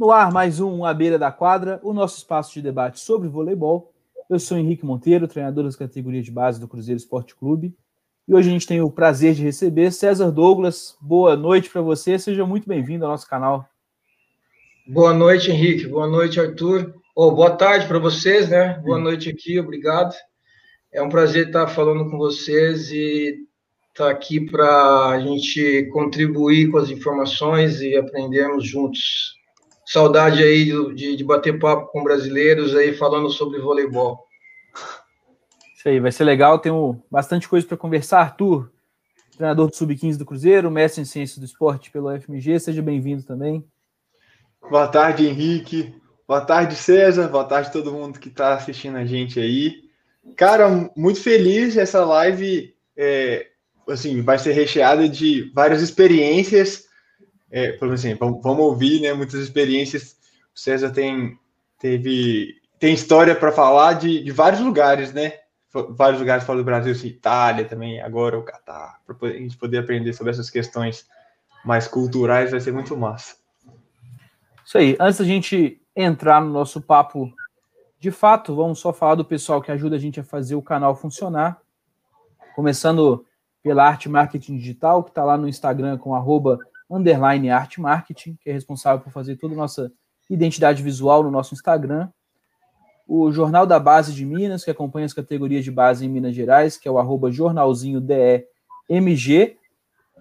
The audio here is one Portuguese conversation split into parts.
No ar, mais um À Beira da Quadra, o nosso espaço de debate sobre voleibol. Eu sou Henrique Monteiro, treinador das categorias de base do Cruzeiro Esporte Clube. E hoje a gente tem o prazer de receber César Douglas. Boa noite para você, seja muito bem-vindo ao nosso canal. Boa noite, Henrique. Boa noite, Arthur. Oh, boa tarde para vocês, né? Boa noite aqui, obrigado. É um prazer estar falando com vocês e estar aqui para a gente contribuir com as informações e aprendermos juntos Saudade aí de, de bater papo com brasileiros aí falando sobre voleibol. Isso aí, vai ser legal. Tenho bastante coisa para conversar. Arthur, treinador do Sub-15 do Cruzeiro, mestre em Ciências do Esporte pelo FMG, seja bem-vindo também. Boa tarde, Henrique. Boa tarde, César. Boa tarde todo mundo que está assistindo a gente aí. Cara, muito feliz. Essa live é, assim, vai ser recheada de várias experiências é, assim, vamos, vamos ouvir, né? Muitas experiências. O César tem teve tem história para falar de, de vários lugares, né? Vários lugares fora do Brasil, assim, Itália também, agora o Catar, para a gente poder aprender sobre essas questões mais culturais, vai ser muito massa. Isso aí. Antes da gente entrar no nosso papo de fato, vamos só falar do pessoal que ajuda a gente a fazer o canal funcionar. Começando pela Arte Marketing Digital, que está lá no Instagram com arroba underline art marketing, que é responsável por fazer toda a nossa identidade visual no nosso Instagram. O Jornal da Base de Minas, que acompanha as categorias de base em Minas Gerais, que é o arroba jornalzinho DEMG.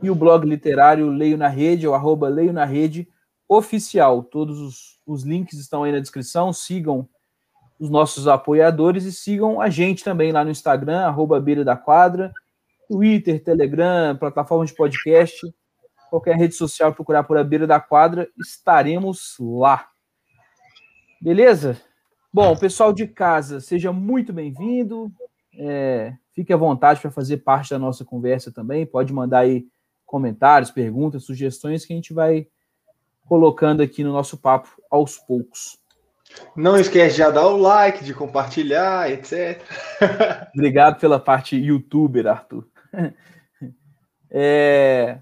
E o blog literário Leio na Rede, é o arroba Leio na Rede oficial. Todos os, os links estão aí na descrição. Sigam os nossos apoiadores e sigam a gente também lá no Instagram, arroba Beira da Quadra, Twitter, Telegram, plataforma de podcast qualquer rede social procurar por a beira da quadra, estaremos lá. Beleza? Bom, pessoal de casa, seja muito bem-vindo. É, fique à vontade para fazer parte da nossa conversa também. Pode mandar aí comentários, perguntas, sugestões que a gente vai colocando aqui no nosso papo aos poucos. Não esquece de dar o like, de compartilhar, etc. Obrigado pela parte youtuber, Arthur. É,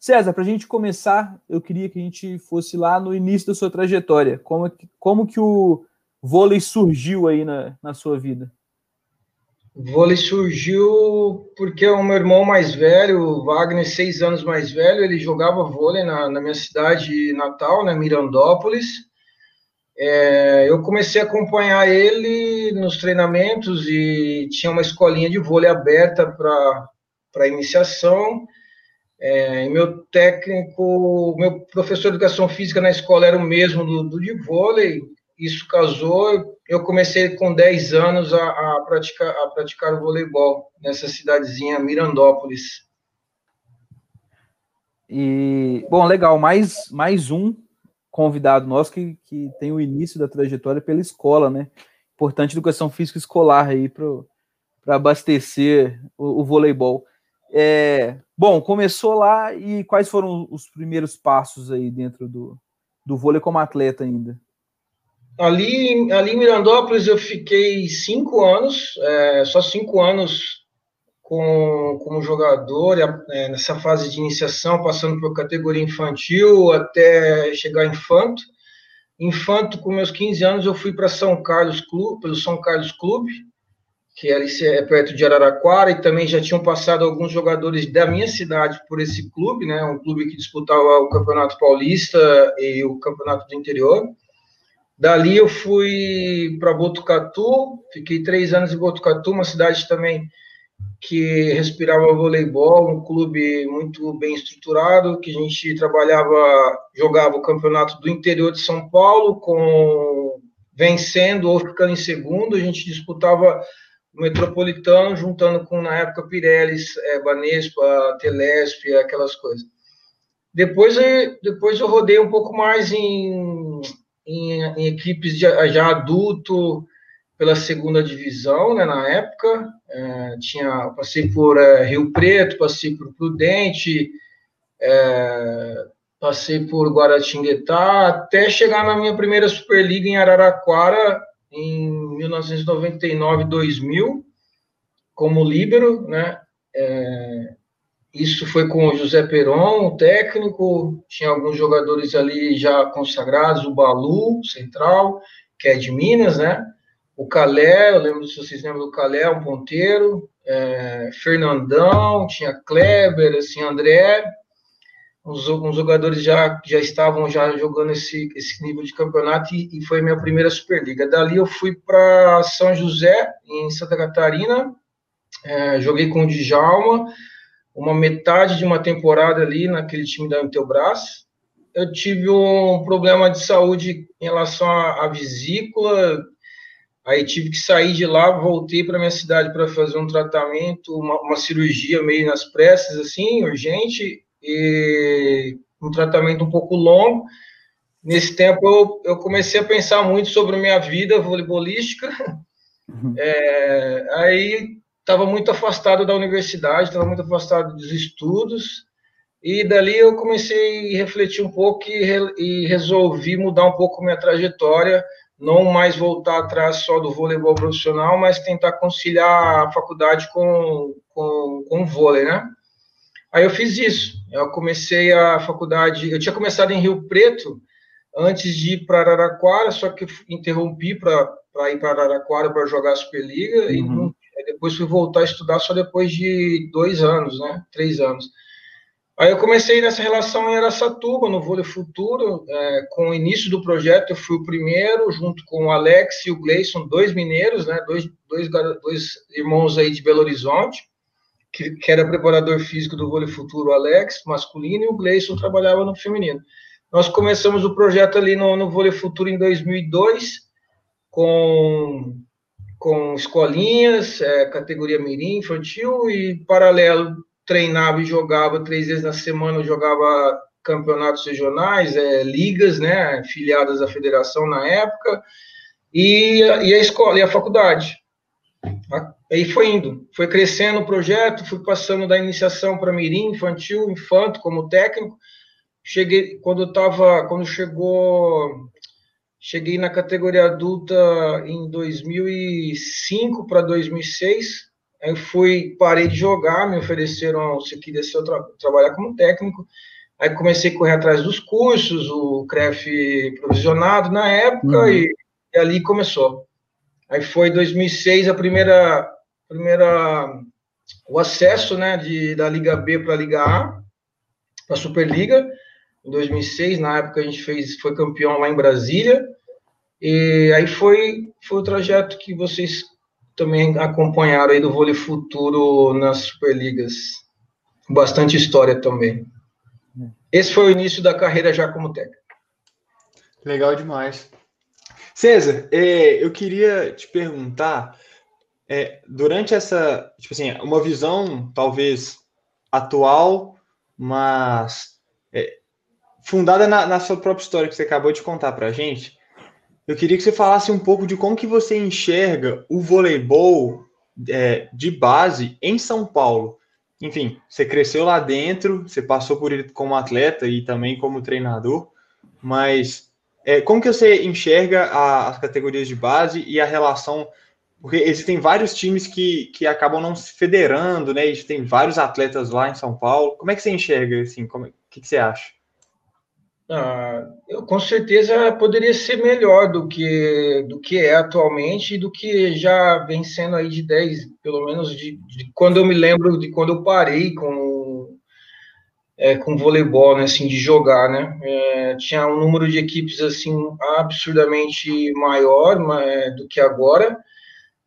César, para a gente começar, eu queria que a gente fosse lá no início da sua trajetória. Como, é como que o vôlei surgiu aí na, na sua vida? O vôlei surgiu porque o meu irmão mais velho, o Wagner, seis anos mais velho, ele jogava vôlei na, na minha cidade natal, né, Mirandópolis. É, eu comecei a acompanhar ele nos treinamentos e tinha uma escolinha de vôlei aberta para iniciação. É, meu técnico, meu professor de educação física na escola era o mesmo do, do de vôlei. Isso casou. Eu comecei com 10 anos a, a, praticar, a praticar o voleibol nessa cidadezinha, Mirandópolis. E, bom, legal. Mais, mais um convidado nosso que, que tem o início da trajetória pela escola, né? Importante educação física escolar aí para abastecer o, o voleibol. É, bom, começou lá e quais foram os primeiros passos aí dentro do, do vôlei como atleta ainda? Ali, ali em Mirandópolis eu fiquei cinco anos, é, só cinco anos com, como jogador, é, nessa fase de iniciação, passando por categoria infantil até chegar infanto. Infanto, com meus 15 anos, eu fui para São Carlos Clube, pelo São Carlos Clube, que é perto de Araraquara, e também já tinham passado alguns jogadores da minha cidade por esse clube, né? Um clube que disputava o Campeonato Paulista e o Campeonato do Interior. Dali eu fui para Botucatu, fiquei três anos em Botucatu, uma cidade também que respirava voleibol, um clube muito bem estruturado, que a gente trabalhava, jogava o campeonato do interior de São Paulo, com vencendo ou ficando em segundo, a gente disputava metropolitano, juntando com, na época, Pirellis, é, Banespa, Telesp, aquelas coisas. Depois, depois eu rodei um pouco mais em, em, em equipes de, já adulto, pela segunda divisão, né, na época. É, tinha, passei por é, Rio Preto, passei por Prudente, é, passei por Guaratinguetá, até chegar na minha primeira Superliga em Araraquara, em 1999, 2000, como líbero, né? É, isso foi com o José Peron, o técnico, tinha alguns jogadores ali já consagrados, o Balu, central, que é de Minas, né? O Calé, eu lembro se vocês lembram do Calé, um ponteiro, é, Fernandão, tinha Kleber, assim, André, uns, uns jogadores já, já estavam já jogando esse, esse nível de campeonato e, e foi minha primeira Superliga. Dali eu fui para São José, em Santa Catarina, é, joguei com o Djalma, uma metade de uma temporada ali naquele time da Intelbras. Eu tive um problema de saúde em relação à, à vesícula, aí tive que sair de lá, voltei para minha cidade para fazer um tratamento, uma, uma, cirurgia meio nas pressas, assim, urgente, e um tratamento um pouco longo. Nesse tempo eu, eu comecei a pensar muito sobre a minha vida voleibolística. Uhum. É, aí estava muito afastado da universidade, estava muito afastado dos estudos, e dali eu comecei a refletir um pouco e, re, e resolvi mudar um pouco minha trajetória, não mais voltar atrás só do voleibol profissional, mas tentar conciliar a faculdade com, com, com o vôlei, né? Aí eu fiz isso. Eu comecei a faculdade, eu tinha começado em Rio Preto antes de ir para Araraquara, só que interrompi para ir para Araraquara para jogar a Superliga uhum. e não depois fui voltar a estudar só depois de dois anos, né? Três anos. Aí eu comecei nessa relação em Aracatuba, no Vôlei Futuro, é, com o início do projeto, eu fui o primeiro, junto com o Alex e o Gleison, dois mineiros, né, dois, dois, dois irmãos aí de Belo Horizonte, que, que era preparador físico do Vôlei Futuro, Alex, masculino, e o Gleison trabalhava no feminino. Nós começamos o projeto ali no, no Vôlei Futuro em 2002, com com escolinhas, é, categoria mirim, infantil, e paralelo treinava e jogava três vezes na semana, jogava campeonatos regionais, é, ligas, né, filiadas à federação na época, e, e a escola, e a faculdade. Aí foi indo, foi crescendo o projeto, fui passando da iniciação para mirim, infantil, infanto, como técnico, cheguei, quando eu tava, quando chegou Cheguei na categoria adulta em 2005 para 2006. Aí fui, parei de jogar, me ofereceram se queria ser tra trabalhar como técnico. Aí comecei a correr atrás dos cursos, o CREF provisionado na época, uhum. e, e, ali começou. Aí foi 2006 a primeira, primeira o acesso né, de, da Liga B para a Liga A, para a Superliga em 2006. Na época a gente fez, foi campeão lá em Brasília. E aí foi, foi o trajeto que vocês também acompanharam aí do vôlei futuro nas Superligas. Bastante história também. Esse foi o início da carreira já como técnico. Legal demais. César, é, eu queria te perguntar, é, durante essa, tipo assim, uma visão talvez atual, mas é, fundada na, na, sua própria história que você acabou de contar para a gente, eu queria que você falasse um pouco de como que você enxerga o voleibol é, de base em São Paulo. Enfim, você cresceu lá dentro, você passou por ele como atleta e também como treinador, mas é, como que você enxerga a, as categorias de base e a relação porque existem vários times que, que acabam não se federando, né? E tem vários atletas lá em São Paulo. Como é que você enxerga, assim? O que, que você acha? Ah, eu com certeza poderia ser melhor do que do que é atualmente e do que já vem sendo aí de 10, pelo menos de, de quando eu me lembro de quando eu parei com é, com voleibol, né, assim, de jogar, né, é, tinha um número de equipes, assim, absurdamente maior é, do que agora,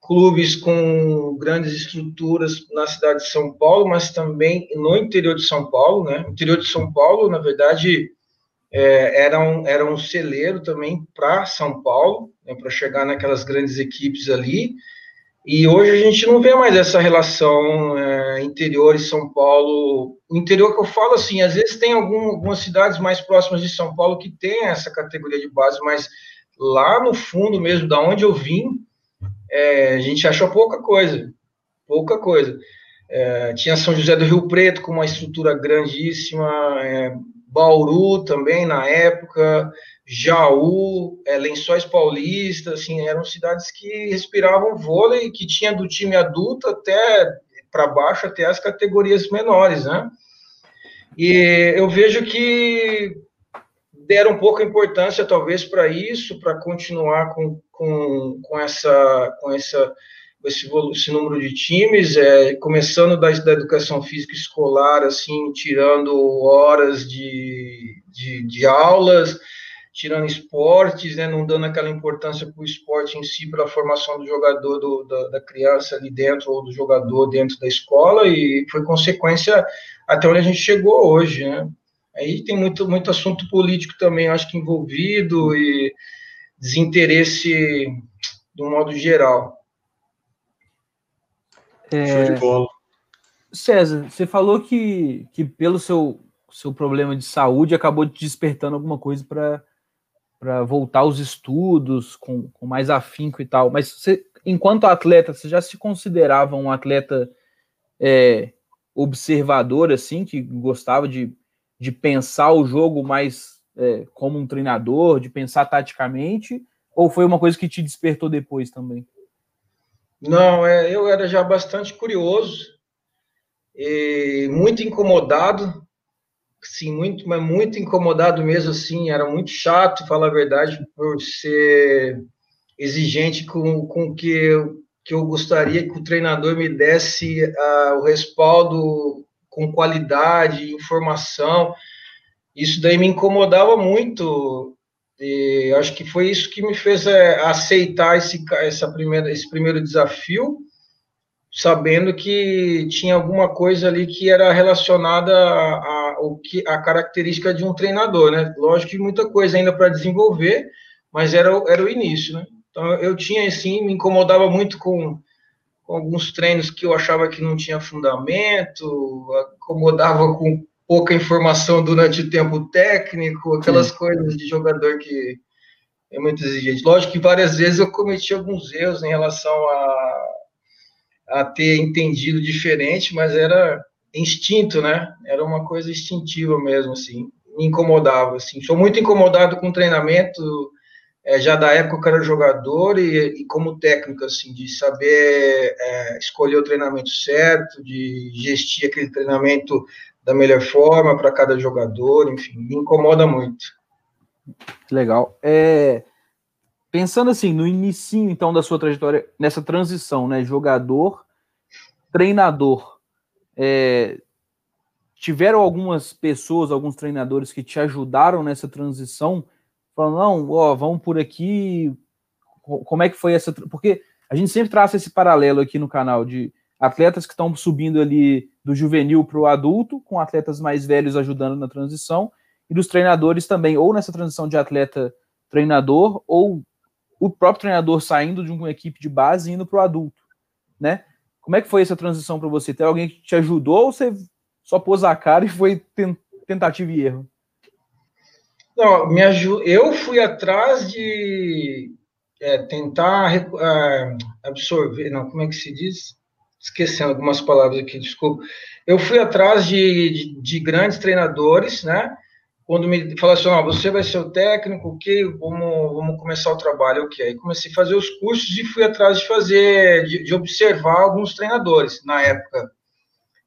clubes com grandes estruturas na cidade de São Paulo, mas também no interior de São Paulo, né, interior de São Paulo, na verdade, é, era, um, era um celeiro também para São Paulo, né, para chegar naquelas grandes equipes ali. E hoje a gente não vê mais essa relação é, interior e São Paulo. O interior que eu falo assim, às vezes tem algum, algumas cidades mais próximas de São Paulo que tem essa categoria de base, mas lá no fundo mesmo, da onde eu vim, é, a gente achou pouca coisa, pouca coisa. É, tinha São José do Rio Preto com uma estrutura grandíssima, é, Bauru também na época, Jaú, é, Lençóis Paulistas, assim, eram cidades que respiravam vôlei, que tinha do time adulto até para baixo até as categorias menores, né? E eu vejo que deram pouca importância, talvez, para isso, para continuar com, com, com, essa, com essa, esse, esse número de times, é, começando da, da educação física escolar, assim, tirando horas de, de, de aulas, tirando esportes, né, não dando aquela importância para o esporte em si, para a formação do jogador, do, da, da, criança ali dentro, ou do jogador dentro da escola, e foi consequência até onde a gente chegou hoje, né? Aí tem muito, muito assunto político também, acho que envolvido, e desinteresse do modo geral. É... Show de bola. César, você falou que, que pelo seu, seu problema de saúde acabou te despertando alguma coisa para para voltar aos estudos com, com mais afinco e tal. Mas você, enquanto atleta, você já se considerava um atleta é, observador, assim, que gostava de, de pensar o jogo mais é, como um treinador, de pensar taticamente? Ou foi uma coisa que te despertou depois também? Não, é, eu era já bastante curioso muito incomodado sim, muito, mas muito incomodado mesmo, assim, era muito chato, falar a verdade, por ser exigente com, com que eu, que eu gostaria que o treinador me desse uh, o respaldo com qualidade, informação. Isso daí me incomodava muito. E acho que foi isso que me fez é, aceitar esse, essa primeira, esse primeiro desafio sabendo que tinha alguma coisa ali que era relacionada a, a, que, a característica de um treinador, né? Lógico que muita coisa ainda para desenvolver, mas era, era o início, né? Então eu tinha assim, me incomodava muito com, com alguns treinos que eu achava que não tinha fundamento, acomodava com pouca informação durante o tempo técnico, aquelas Sim. coisas de jogador que é muito exigente. Lógico que várias vezes eu cometi alguns erros em relação a a ter entendido diferente, mas era instinto, né? Era uma coisa instintiva mesmo, assim. Me incomodava, assim. Sou muito incomodado com treinamento, é, já da época que eu era jogador e, e como técnico, assim, de saber é, escolher o treinamento certo, de gestir aquele treinamento da melhor forma para cada jogador, enfim, me incomoda muito. Legal. É, Pensando assim, no início então da sua trajetória, nessa transição, né, jogador, treinador, é, tiveram algumas pessoas, alguns treinadores que te ajudaram nessa transição, falando, não, ó, vamos por aqui, como é que foi essa, porque a gente sempre traça esse paralelo aqui no canal de atletas que estão subindo ali do juvenil para o adulto, com atletas mais velhos ajudando na transição, e dos treinadores também, ou nessa transição de atleta treinador, ou o próprio treinador saindo de uma equipe de base e indo para o adulto, né? Como é que foi essa transição para você? Tem alguém que te ajudou ou você só pôs a cara e foi tentativa e erro? Não, me eu fui atrás de é, tentar é, absorver, não, como é que se diz? Esquecendo algumas palavras aqui, desculpa. Eu fui atrás de, de, de grandes treinadores, né? quando me falaram assim, oh, você vai ser o técnico, ok, vamos, vamos começar o trabalho, ok. Aí comecei a fazer os cursos e fui atrás de fazer, de, de observar alguns treinadores na época.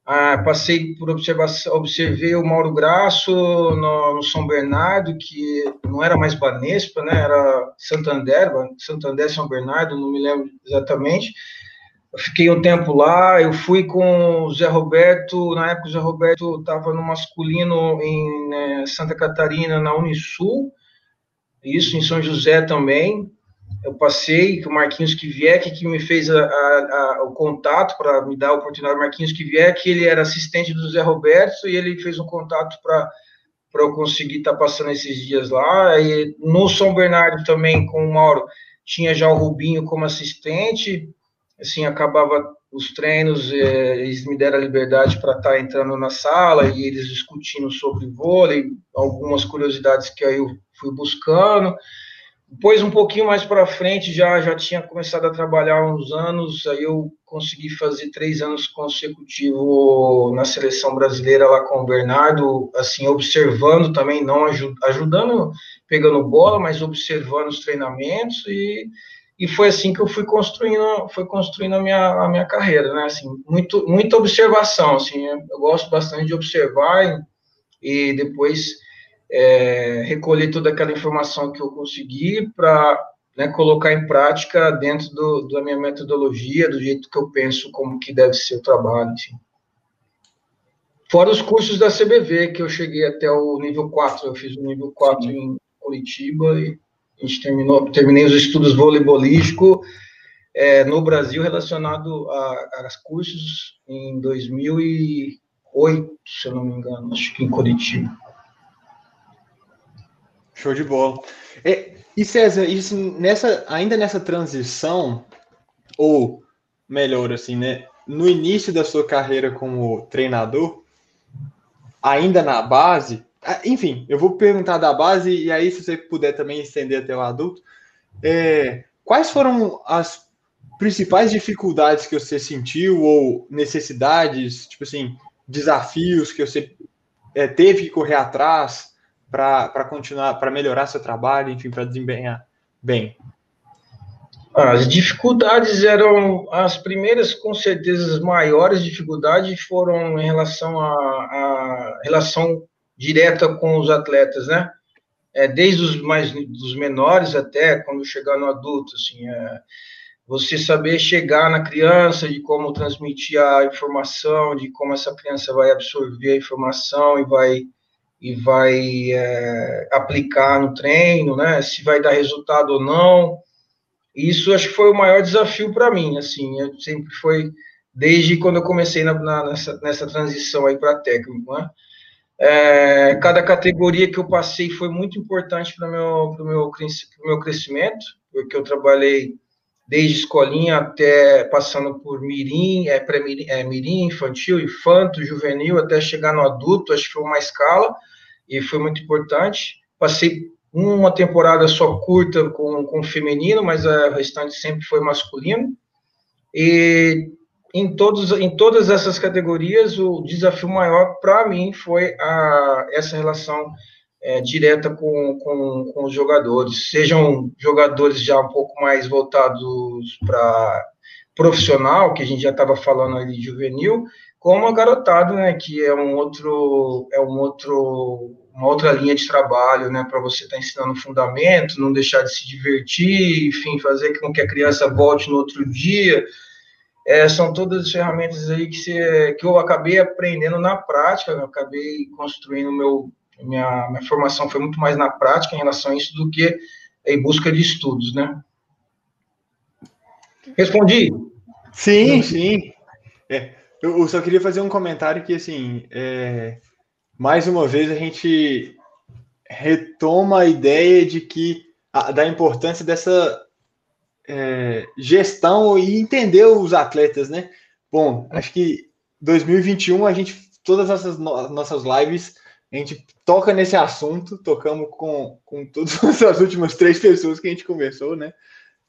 Ah, passei por observação, observei o Mauro Graço no, no, São Bernardo, que não era mais Banespa, né, era Santander, Santander São Bernardo, não me lembro exatamente. Eu fiquei um tempo lá, eu fui com o Zé Roberto, na época o Zé Roberto estava no masculino em né, Santa Catarina, na Unisul, isso em São José também. Eu passei com o Marquinhos Kivieck, que me fez a, a, a, o contato para me dar a oportunidade. Marquinhos Kivieck, ele era assistente do Zé Roberto e ele fez um contato para para eu conseguir estar tá passando esses dias lá. E no São Bernardo também, com o Mauro, tinha já o Rubinho como assistente assim, acabava os treinos, é, eles me deram a liberdade para estar tá entrando na sala e eles discutindo sobre vôlei, algumas curiosidades que aí eu fui buscando. Depois, um pouquinho mais para frente, já, já tinha começado a trabalhar uns anos, aí eu consegui fazer três anos consecutivos na seleção brasileira lá com o Bernardo, assim, observando também, não ajudando, pegando bola, mas observando os treinamentos e e foi assim que eu fui construindo, foi construindo a minha, a minha carreira, né? Assim, muito, muita observação, assim, eu gosto bastante de observar e, e depois é, recolher toda aquela informação que eu consegui para né, colocar em prática dentro do, da minha metodologia, do jeito que eu penso como que deve ser o trabalho, assim. Fora os cursos da CBV, que eu cheguei até o nível 4, eu fiz o nível 4 Sim. em Curitiba e a gente terminou, terminei os estudos voleibolísticos é, no Brasil relacionado a, a cursos em 2008, se eu não me engano, acho que em Curitiba. Show de bola. É, e César, isso, nessa, ainda nessa transição, ou melhor assim, né? No início da sua carreira como treinador, ainda na base, enfim, eu vou perguntar da base e aí, se você puder também estender até o adulto, é, quais foram as principais dificuldades que você sentiu ou necessidades, tipo assim, desafios que você é, teve que correr atrás para continuar, para melhorar seu trabalho, enfim, para desempenhar bem? As dificuldades eram as primeiras, com certeza, as maiores dificuldades foram em relação à, à relação direta com os atletas, né? É, desde os mais dos menores até quando chegar no adulto, assim, é, você saber chegar na criança, de como transmitir a informação, de como essa criança vai absorver a informação e vai e vai é, aplicar no treino, né? Se vai dar resultado ou não. Isso acho que foi o maior desafio para mim, assim, eu sempre foi desde quando eu comecei na, na, nessa, nessa transição aí para técnico, né? É, cada categoria que eu passei foi muito importante para o meu, meu, meu crescimento, porque eu trabalhei desde escolinha até passando por mirim, é, -mirim, é, mirim, infantil, infanto, juvenil, até chegar no adulto, acho que foi uma escala, e foi muito importante. Passei uma temporada só curta com, com feminino, mas a restante sempre foi masculino. E em, todos, em todas essas categorias, o desafio maior para mim foi a, essa relação é, direta com, com, com, os jogadores, sejam jogadores já um pouco mais voltados para profissional, que a gente já estava falando ali juvenil, como a garotada, né, que é um outro, é um outro, uma outra linha de trabalho, né, para você estar tá ensinando fundamento, não deixar de se divertir, enfim, fazer com que a criança volte no outro dia, é, são todas as ferramentas aí que, você, que eu acabei aprendendo na prática, eu acabei construindo meu minha, minha formação foi muito mais na prática em relação a isso do que em busca de estudos, né? Respondi? Sim, sim. É, eu só queria fazer um comentário que, assim, é, mais uma vez a gente retoma a ideia de que a, da importância dessa é, gestão e entender os atletas, né? Bom, acho que 2021 a gente, todas essas no, nossas lives, a gente toca nesse assunto, tocamos com, com todas as últimas três pessoas que a gente conversou, né?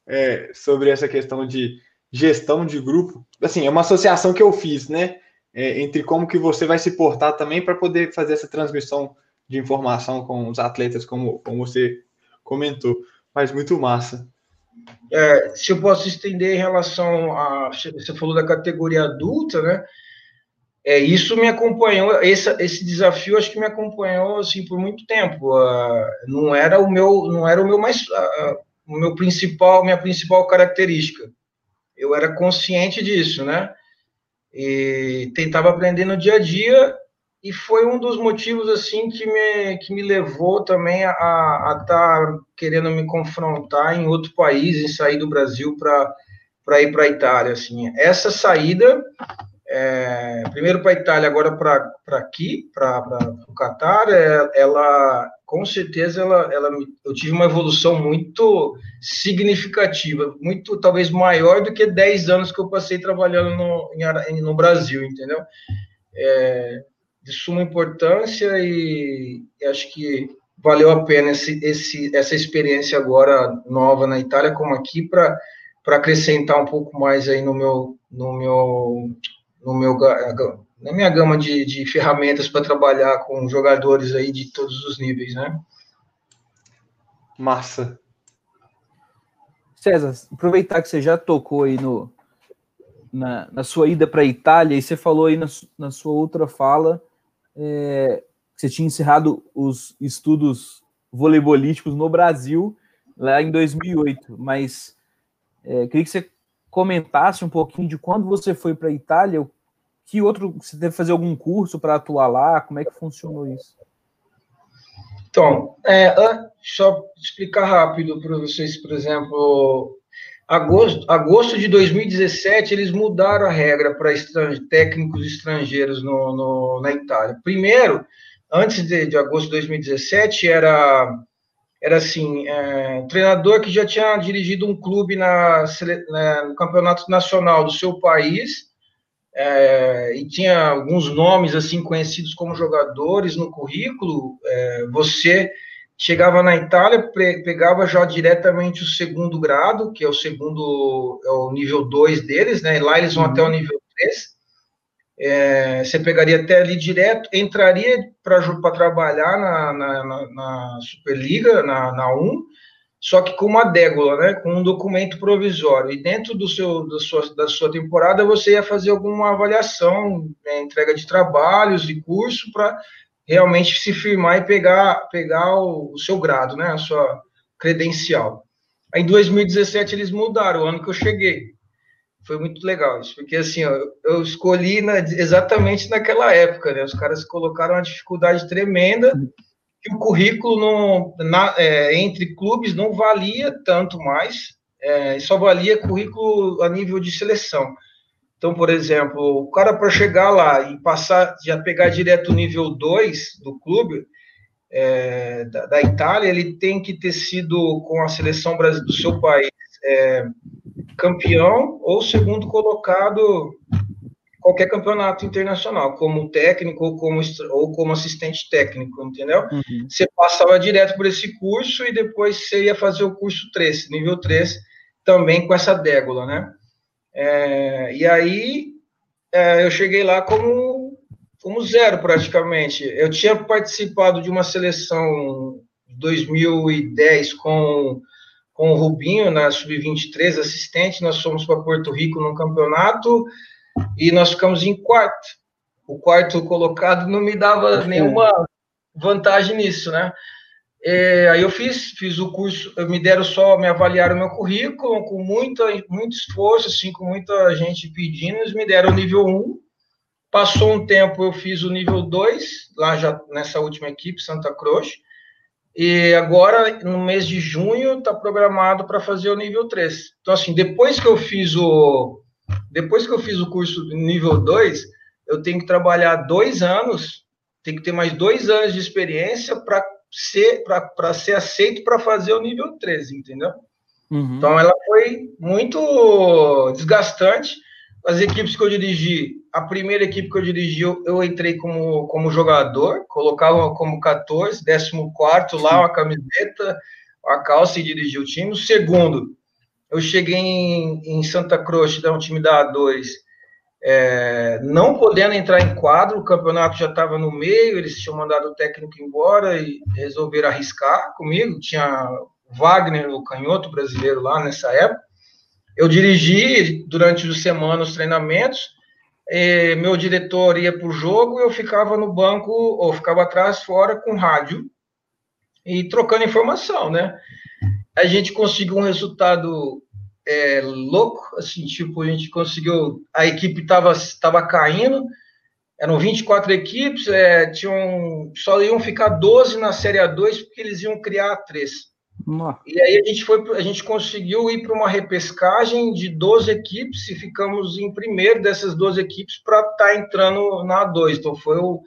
É, sobre essa questão de gestão de grupo. Assim, é uma associação que eu fiz, né? É, entre como que você vai se portar também para poder fazer essa transmissão de informação com os atletas, como, como você comentou. Mas muito massa. É, se eu posso estender em relação a. Você falou da categoria adulta, né? É, isso me acompanhou, esse, esse desafio acho que me acompanhou assim por muito tempo. Uh, não era o meu, não era o meu mais, uh, o meu principal, minha principal característica. Eu era consciente disso, né? E tentava aprender no dia a dia e foi um dos motivos assim que me, que me levou também a estar tá querendo me confrontar em outro país, em sair do Brasil para ir para a Itália. Assim. Essa saída, é, primeiro para a Itália, agora para aqui, para o Catar, é, ela com certeza ela, ela, eu tive uma evolução muito significativa, muito talvez maior do que 10 anos que eu passei trabalhando no, em, no Brasil, entendeu? É, de suma importância e, e acho que valeu a pena esse, esse, essa experiência agora nova na Itália como aqui para para acrescentar um pouco mais aí no meu no meu no meu na minha gama de, de ferramentas para trabalhar com jogadores aí de todos os níveis, né? Massa. César, aproveitar que você já tocou aí no, na, na sua ida para a Itália, e você falou aí na, na sua outra fala é, que você tinha encerrado os estudos voleibolísticos no Brasil lá em 2008, mas é, queria que você comentasse um pouquinho de quando você foi para a Itália, que outro você deve fazer algum curso para atuar lá, como é que funcionou isso? Então, é, só explicar rápido para vocês, por exemplo, agosto, agosto de 2017 eles mudaram a regra para estrange, técnicos estrangeiros no, no, na Itália. Primeiro, antes de, de, agosto de 2017 era era assim, é, um treinador que já tinha dirigido um clube na, na, no campeonato nacional do seu país é, e tinha alguns nomes assim conhecidos como jogadores no currículo, é, você chegava na Itália, pegava já diretamente o segundo grado, que é o segundo, é o nível 2 deles, né? Lá eles vão uhum. até o nível 3. É, você pegaria até ali direto, entraria para trabalhar na, na, na, na Superliga, na, na 1, só que com uma dégula, né, com um documento provisório. E dentro do seu, da, sua, da sua temporada, você ia fazer alguma avaliação, né, entrega de trabalhos e curso para realmente se firmar e pegar, pegar o, o, seu grado, né, a sua credencial. Em 2017 eles mudaram, o ano que eu cheguei. Foi muito legal isso, porque assim, ó, eu escolhi na, exatamente naquela época, né? Os caras colocaram uma dificuldade tremenda que o currículo não, na, é, entre clubes não valia tanto mais, é, só valia currículo a nível de seleção. Então, por exemplo, o cara para chegar lá e passar, já pegar direto o nível 2 do clube, é, da, da, Itália, ele tem que ter sido com a seleção do seu país é, campeão ou segundo colocado qualquer campeonato internacional, como técnico ou como, ou como assistente técnico, entendeu? Uhum. Você passava direto por esse curso e depois você ia fazer o curso 3, nível 3, também com essa dégula, né? É, e aí é, eu cheguei lá como, como zero praticamente. Eu tinha participado de uma seleção 2010 com, com o Rubinho na Sub-23, assistente, nós fomos para Porto Rico num campeonato e nós ficamos em quarto. O quarto colocado não me dava nenhuma vantagem nisso, né? E, aí eu fiz, fiz o curso, me deram só, me avaliaram meu currículo com muita, muito esforço, assim, com muita gente pedindo, eles me deram o nível 1. Passou um tempo, eu fiz o nível 2, lá já nessa última equipe, Santa Cruz. E agora, no mês de junho, está programado para fazer o nível 3. Então, assim, depois que eu fiz o, depois que eu fiz o curso nível 2, eu tenho que trabalhar dois anos, tem que ter mais dois anos de experiência para ser, para ser aceito para fazer o nível 13, entendeu? Uhum. Então ela foi muito desgastante. As equipes que eu dirigi, a primeira equipe que eu dirigi, eu, eu entrei como, como jogador, colocava como 14, 14 lá, uma camiseta, uma calça e dirigi o time. O segundo, eu cheguei em, em Santa Cruz, da um time da A2, é, não podendo entrar em quadro, o campeonato já estava no meio, eles tinham mandado o técnico embora e resolveram arriscar comigo. Tinha Wagner, o canhoto brasileiro lá nessa época. Eu dirigi durante a semana os treinamentos, meu diretor ia para o jogo, eu ficava no banco, ou ficava atrás, fora, com rádio, e trocando informação, né? a gente conseguiu um resultado é, louco, assim, tipo, a gente conseguiu, a equipe estava tava caindo, eram 24 equipes, é, tinham, só iam ficar 12 na Série A2, porque eles iam criar três. E aí a gente foi, a gente conseguiu ir para uma repescagem de 12 equipes e ficamos em primeiro dessas 12 equipes para estar tá entrando na A2. Então foi, o,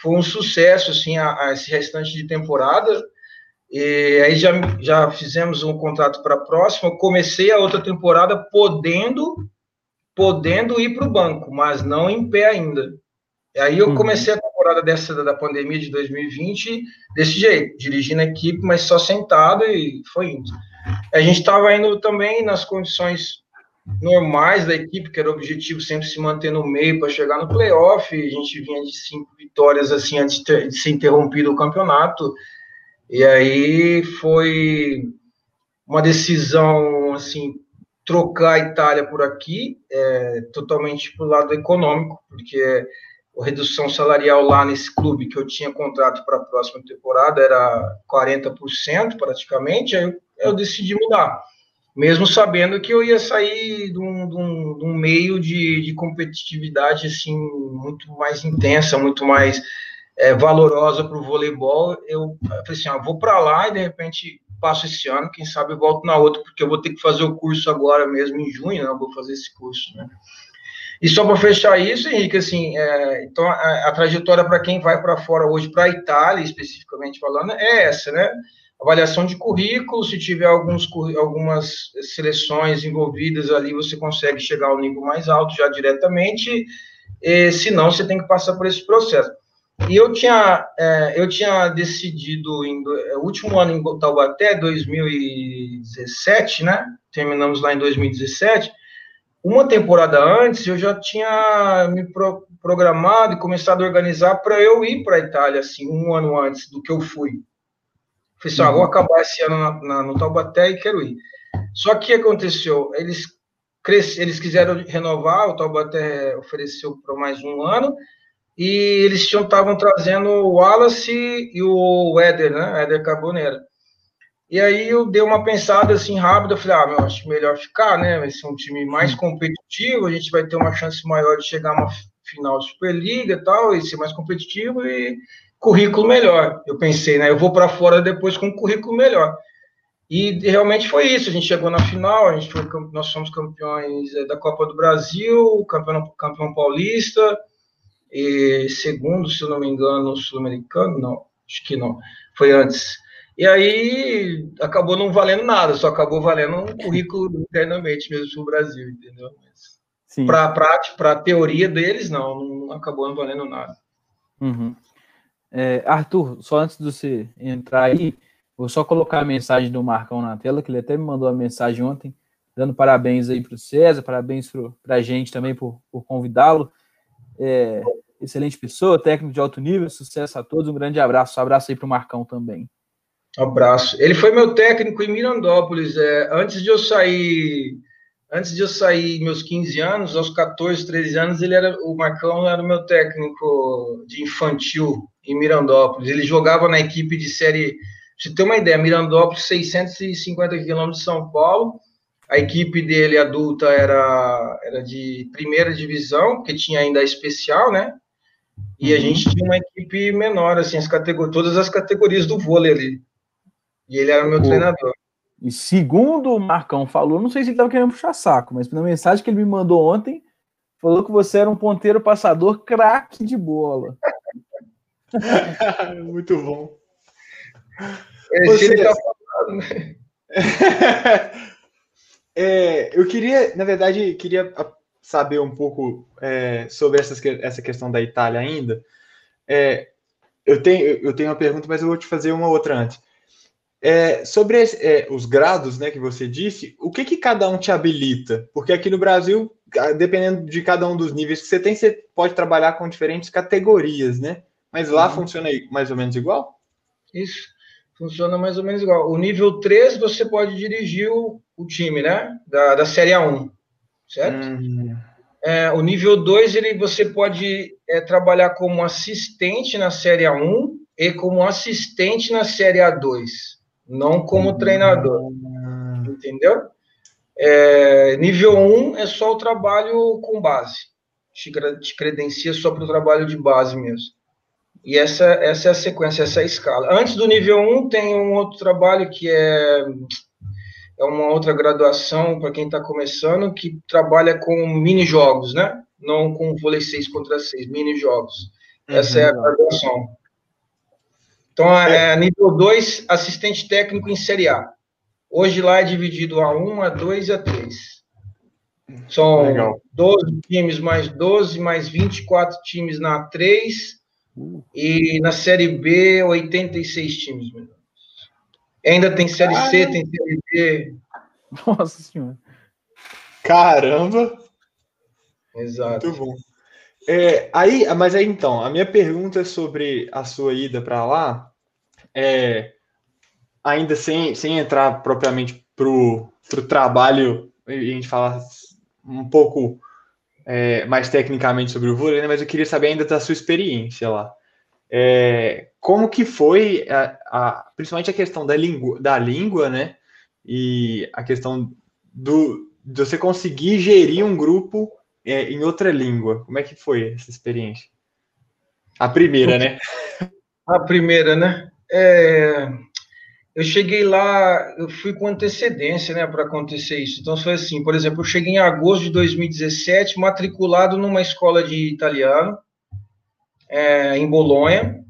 foi um sucesso assim a, a esse restante de temporada. E aí já, já fizemos um contrato para a próxima. Comecei a outra temporada podendo podendo ir para o banco, mas não em pé ainda. E aí eu uhum. comecei a temporada dessa da pandemia de 2020 desse jeito, dirigindo a equipe, mas só sentado e foi indo. A gente estava indo também nas condições normais da equipe, que era o objetivo sempre se manter no meio para chegar no playoff. A gente vinha de cinco vitórias assim antes de, ter, de ser interrompido o campeonato. E aí foi uma decisão assim trocar a Itália por aqui, é, totalmente para o lado econômico, porque a redução salarial lá nesse clube que eu tinha contrato para a próxima temporada era 40% praticamente, aí eu, eu, decidi mudar, mesmo sabendo que eu ia sair de um, de um, de um meio de, de, competitividade assim muito mais intensa, muito mais é, valorosa para o voleibol. Eu, falei assim, ah, vou para lá e de repente passo esse ano, quem sabe volto na outra, porque eu vou ter que fazer o curso agora mesmo em junho, né? Eu vou fazer esse curso, né? E só para fechar isso, Henrique, assim, é, então a, a trajetória para quem vai para fora hoje, para a Itália especificamente falando, é essa, né? Avaliação de currículo, se tiver alguns, algumas seleções envolvidas ali, você consegue chegar ao nível mais alto já diretamente, se não, você tem que passar por esse processo. E eu tinha, é, eu tinha decidido, em, é, o último ano em Taubaté, 2017, né? Terminamos lá em 2017. Uma temporada antes, eu já tinha me pro, programado e começado a organizar para eu ir para a Itália, assim, um ano antes do que eu fui. Falei assim, ah, vou uhum. acabar esse ano na, na, no Taubaté e quero ir. Só que aconteceu, eles, cres, eles quiseram renovar, o Taubaté ofereceu para mais um ano, e eles estavam trazendo o Wallace e o Éder, né? Éder Carbonera. E aí eu dei uma pensada assim rápida, falei, ah, meu, acho melhor ficar, né? Vai ser um time mais competitivo, a gente vai ter uma chance maior de chegar a uma final de Superliga e tal, e ser mais competitivo e currículo melhor. Eu pensei, né? Eu vou para fora depois com um currículo melhor. E realmente foi isso. A gente chegou na final, a gente foi, nós somos campeões eh, da Copa do Brasil, campeão, campeão paulista, e segundo, se eu não me engano, sul-americano, não, acho que não, foi antes. E aí acabou não valendo nada, só acabou valendo um currículo internamente mesmo no Brasil, entendeu? Para a teoria deles, não, não acabou não valendo nada. Uhum. É, Arthur, só antes de você entrar aí, vou só colocar a mensagem do Marcão na tela, que ele até me mandou a mensagem ontem, dando parabéns aí para o César, parabéns para a gente também por, por convidá-lo. É, excelente pessoa, técnico de alto nível, sucesso a todos, um grande abraço, um abraço aí para o Marcão também. abraço. Ele foi meu técnico em Mirandópolis. É, antes de eu sair, antes de eu sair meus 15 anos, aos 14, 13 anos, ele era o Marcão era o meu técnico de infantil em Mirandópolis. Ele jogava na equipe de série, você ter uma ideia, Mirandópolis, 650 quilômetros de São Paulo. A equipe dele adulta era, era de primeira divisão, que tinha ainda a especial, né? E uhum. a gente tinha uma equipe menor, assim, as categorias, todas as categorias do vôlei ali. E ele era meu Pô. treinador. E segundo o Marcão falou, não sei se ele estava querendo puxar saco, mas na mensagem que ele me mandou ontem, falou que você era um ponteiro passador craque de bola. Muito bom. Esse você... ele tá falando, né? É, eu queria, na verdade, queria saber um pouco é, sobre essas, essa questão da Itália ainda. É, eu, tenho, eu tenho uma pergunta, mas eu vou te fazer uma outra antes. É, sobre é, os grados né, que você disse, o que, que cada um te habilita? Porque aqui no Brasil, dependendo de cada um dos níveis que você tem, você pode trabalhar com diferentes categorias, né? Mas lá uhum. funciona mais ou menos igual? Isso, funciona mais ou menos igual. O nível 3 você pode dirigir o, o time, né? Da, da Série A1, certo? Uhum. É, o nível 2, ele, você pode é, trabalhar como assistente na Série A1 e como assistente na Série A2, não como uhum. treinador. Entendeu? É, nível 1 um é só o trabalho com base. Te, te credencia só para o trabalho de base mesmo. E essa, essa é a sequência, essa é a escala. Antes do nível 1, tem um outro trabalho que é é uma outra graduação para quem está começando que trabalha com mini-jogos, né? Não com vôlei 6 contra 6, mini-jogos. Uhum. Essa é a graduação. Então, é, é nível 2, assistente técnico em Série A. Hoje lá é dividido a 1, a 2 e a 3. São Legal. 12 times mais 12, mais 24 times na A3. Uh. E na Série B, 86 times. Ainda tem Série ah, C, tem Série D. Nossa Senhora. Caramba! Exato. Muito bom. É, aí, mas aí então, a minha pergunta sobre a sua ida para lá, é, ainda sem, sem entrar propriamente para o trabalho, a gente falar um pouco é, mais tecnicamente sobre o vôlei, né? mas eu queria saber ainda da sua experiência lá. É, como que foi, a, a, principalmente a questão da língua, da língua, né? E a questão do, de você conseguir gerir um grupo é, em outra língua. Como é que foi essa experiência? A primeira, né? A primeira, né? É, eu cheguei lá, eu fui com antecedência, né, para acontecer isso. Então foi assim, por exemplo, eu cheguei em agosto de 2017, matriculado numa escola de italiano é, em Bolonha.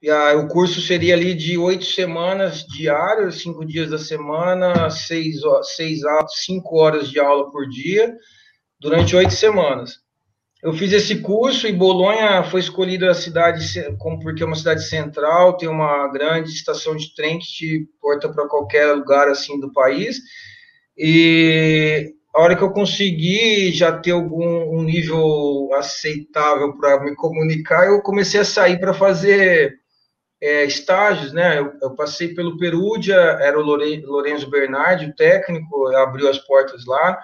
E a, o curso seria ali de oito semanas diárias, cinco dias da semana, seis, seis, cinco horas de aula por dia, durante oito semanas. Eu fiz esse curso e Bolonha foi escolhida a cidade como porque é uma cidade central, tem uma grande estação de trem que te porta para qualquer lugar assim do país. E a hora que eu consegui já ter algum um nível aceitável para me comunicar, eu comecei a sair para fazer é, estágios, né? Eu, eu, passei pelo Perúdia, era o Lorenzo Bernardi, o técnico, abriu as portas lá.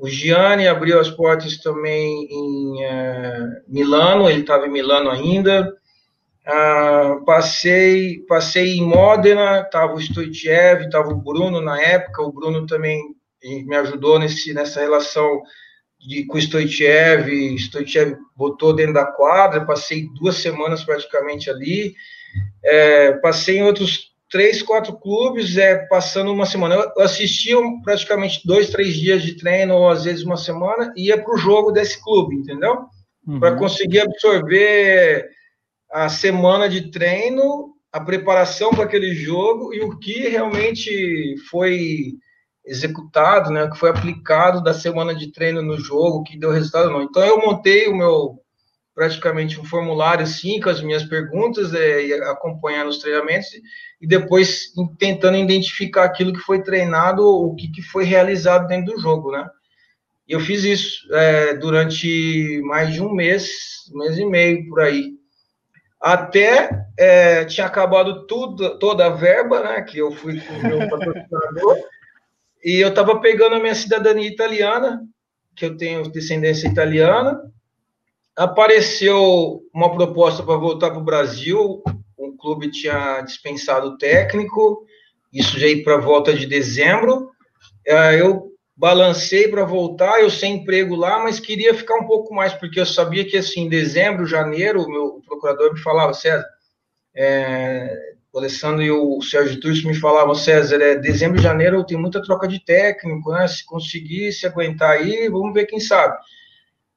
O Gianni abriu as portas também em uh, Milano, ele estava em Milano ainda. Uh, passei, passei em Modena, estava o Stoitiev, estava o Bruno na época. O Bruno também me ajudou nesse, nessa relação de, com o Stoitiev. Stoitiev botou dentro da quadra. Passei duas semanas praticamente ali. É, passei em outros três, quatro clubes, é, passando uma semana. Eu assistia praticamente dois, três dias de treino, ou às vezes uma semana, e ia para o jogo desse clube, entendeu? Uhum. Para conseguir absorver a semana de treino, a preparação para aquele jogo e o que realmente foi executado, né, que foi aplicado da semana de treino no jogo, que deu resultado não. Então eu montei o meu praticamente um formulário assim com as minhas perguntas, é, acompanhando os treinamentos e depois tentando identificar aquilo que foi treinado, o que, que foi realizado dentro do jogo, né? E eu fiz isso é, durante mais de um mês, um mês e meio por aí. Até é, tinha acabado tudo, toda a verba, né? Que eu fui com o meu patrocinador, e eu estava pegando a minha cidadania italiana, que eu tenho descendência italiana. Apareceu uma proposta para voltar para o Brasil, o clube tinha dispensado o técnico, isso já para volta de dezembro. É, eu balancei para voltar, eu sem emprego lá, mas queria ficar um pouco mais, porque eu sabia que assim, em dezembro, janeiro, o meu procurador me falava, César, é, o Alessandro e o Sérgio Turcio me falavam, César, é, dezembro e janeiro tem muita troca de técnico, né? Se conseguir se aguentar aí, vamos ver quem sabe.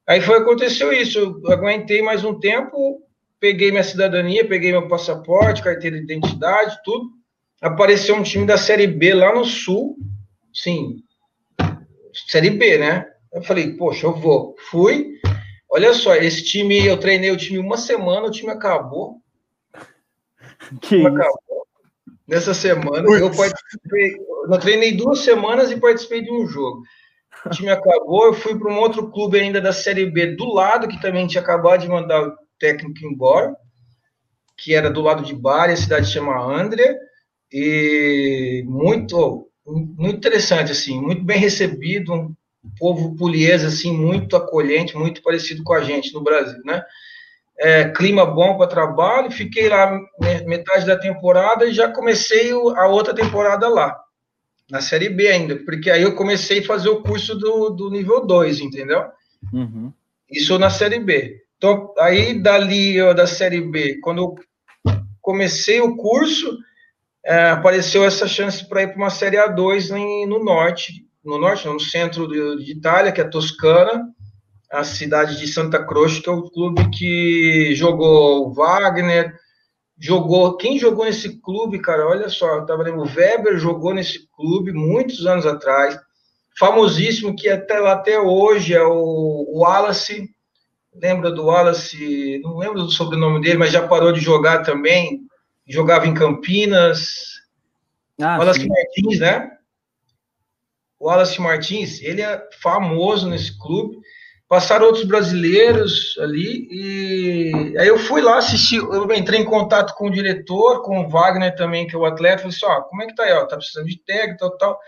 Aí foi aconteceu isso, eu aguentei mais um tempo, peguei minha cidadania, peguei meu passaporte, carteira de identidade, tudo. Apareceu um time da Série B lá no Sul, sim, Série B, né? Eu falei, poxa, eu vou. Fui. Olha só, esse time, eu treinei o time uma semana, o time acabou. Que time acabou. Nessa semana, eu participei, eu treinei duas semanas e participei de um jogo. O time acabou, eu fui para um outro clube ainda da Série B do lado, que também tinha acabado de mandar técnico embora, que era do lado de Bari, a cidade chama Andrea, e muito, muito interessante, assim, muito bem recebido, um povo poliês, assim, muito acolhente, muito parecido com a gente no Brasil, né? É, clima bom para trabalho, fiquei lá metade da temporada e já comecei a outra temporada lá, na Série B ainda, porque aí eu comecei a fazer o curso do, do nível 2, entendeu? Uhum. Isso na Série B. Então, aí dali da Série B, quando eu comecei o curso, é, apareceu essa chance para ir para uma Série A2 em, no norte, no norte, no centro de, de Itália, que é Toscana, a cidade de Santa Croce, que é o clube que jogou Wagner, jogou. Quem jogou nesse clube, cara? Olha só, eu tava lendo, o Weber jogou nesse clube muitos anos atrás, famosíssimo que até até hoje é o, o Wallace, lembra do Wallace, não lembro do sobrenome dele, mas já parou de jogar também, jogava em Campinas. Ah, Wallace sim. Martins, né? Wallace Martins, ele é famoso nesse clube. Passaram outros brasileiros ali, e aí eu fui lá assistir, eu entrei em contato com o diretor, com o Wagner também, que é o atleta, falei assim, ó, como é que tá aí, ó, tá precisando de técnico, tal, tal.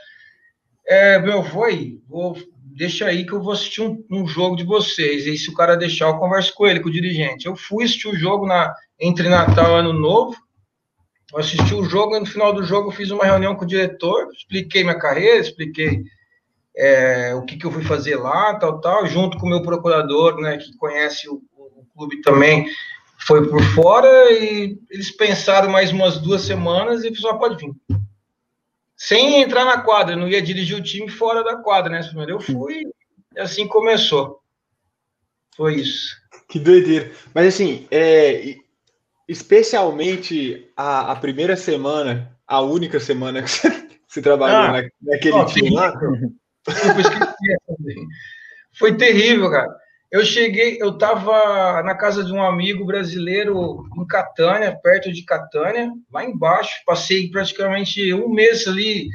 É, meu, vou aí, vou, deixa aí que eu vou assistir um, um, jogo de vocês, e se o cara deixar, eu converso com ele, com o dirigente. Eu fui assistir o jogo na, entre Natal e Ano Novo, eu assisti o jogo, e no final do jogo eu fiz uma reunião com o diretor, expliquei minha carreira, expliquei é, o que, que, eu fui fazer lá, tal, tal, junto com o meu procurador, né, que conhece o, o, clube também, foi por fora, e eles pensaram mais umas duas semanas e só pode vir. Sem entrar na quadra, não ia dirigir o time fora da quadra, né? Primeiro eu fui e assim começou. Foi isso. Que doideira. Mas assim, é, especialmente a, a primeira semana, a única semana que você, você trabalhou ah, na, naquele time lá. Foi terrível, cara. Eu cheguei, eu estava na casa de um amigo brasileiro em Catânia, perto de Catânia, lá embaixo. Passei praticamente um mês ali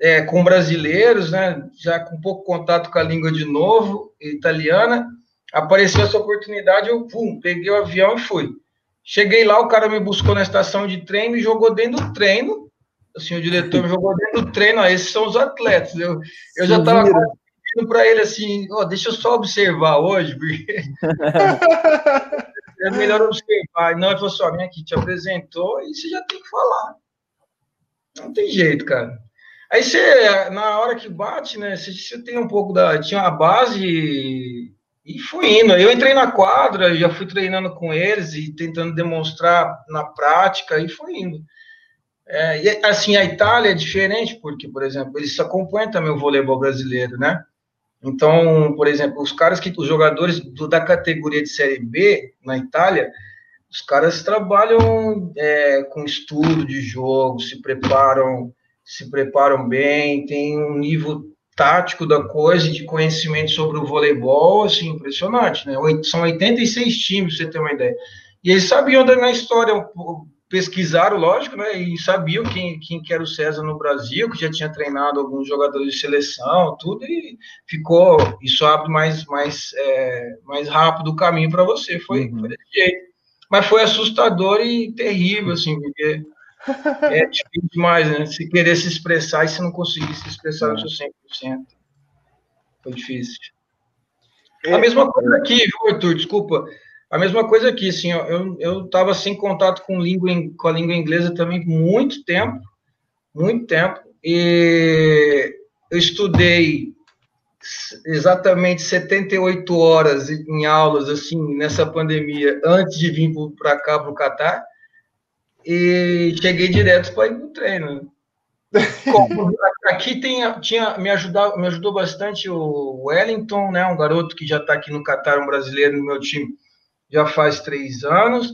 é, com brasileiros, né? Já com pouco contato com a língua de novo, italiana. Apareceu essa oportunidade, eu pum, peguei o avião e fui. Cheguei lá, o cara me buscou na estação de trem, me jogou dentro do treino assim, o diretor me jogou dentro do treino, ó, esses são os atletas. Eu, eu já estava pedindo para ele assim, ó, deixa eu só observar hoje, porque é melhor observar. Não, ele falou só, vem aqui, te apresentou e você já tem que falar. Não tem jeito, cara. Aí você, na hora que bate, né, você, você tem um pouco da. Tinha a base e, e fui indo. Eu entrei na quadra, já fui treinando com eles e tentando demonstrar na prática e fui indo. É, e, assim, a Itália é diferente, porque, por exemplo, eles acompanham também o voleibol brasileiro, né? Então, por exemplo, os caras que, os jogadores do, da categoria de Série B na Itália, os caras trabalham é, com estudo de jogo, se preparam, se preparam bem, tem um nível tático da coisa de conhecimento sobre o voleibol, assim, impressionante, né? São 86 times, pra você ter uma ideia. E eles sabiam da minha história pesquisaram, lógico, né, e sabiam quem, quem que era o César no Brasil, que já tinha treinado alguns jogadores de seleção, tudo, e ficou, isso abre mais, mais, é, mais rápido o caminho para você, foi, uhum. foi desse jeito. Mas foi assustador e terrível, assim, porque é difícil demais, né, se querer se expressar e se não conseguir se expressar no seu 100%. Foi difícil. É, A mesma coisa aqui, viu, Arthur, desculpa, a mesma coisa aqui, assim, eu estava sem contato com língua com a língua inglesa também muito tempo, muito tempo, e eu estudei exatamente 78 horas em aulas assim nessa pandemia antes de vir para cá para o Catar e cheguei direto para ir para o treino. aqui tem, tinha me ajudou, me ajudou bastante o Wellington, né, um garoto que já está aqui no Catar, um brasileiro no meu time já faz três anos.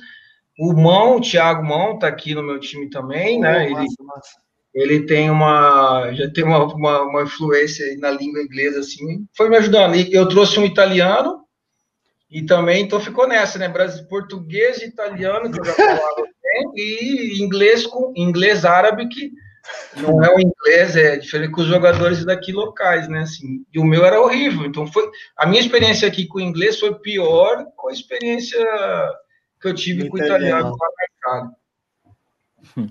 O Mão, o Thiago Mão, está aqui no meu time também, oh, né? Massa, ele, massa. ele tem uma, já tem uma, uma, uma, influência na língua inglesa, assim, foi me ajudando. E eu trouxe um italiano e também, então ficou nessa, né? Brasil, português, italiano, que eu já falava bem, e inglês com inglês árabe, que não é o inglês, é diferente com os jogadores daqui locais, né? Assim, e o meu era horrível. Então foi a minha experiência aqui com o inglês foi pior com a experiência que eu tive com o italiano lá no mercado.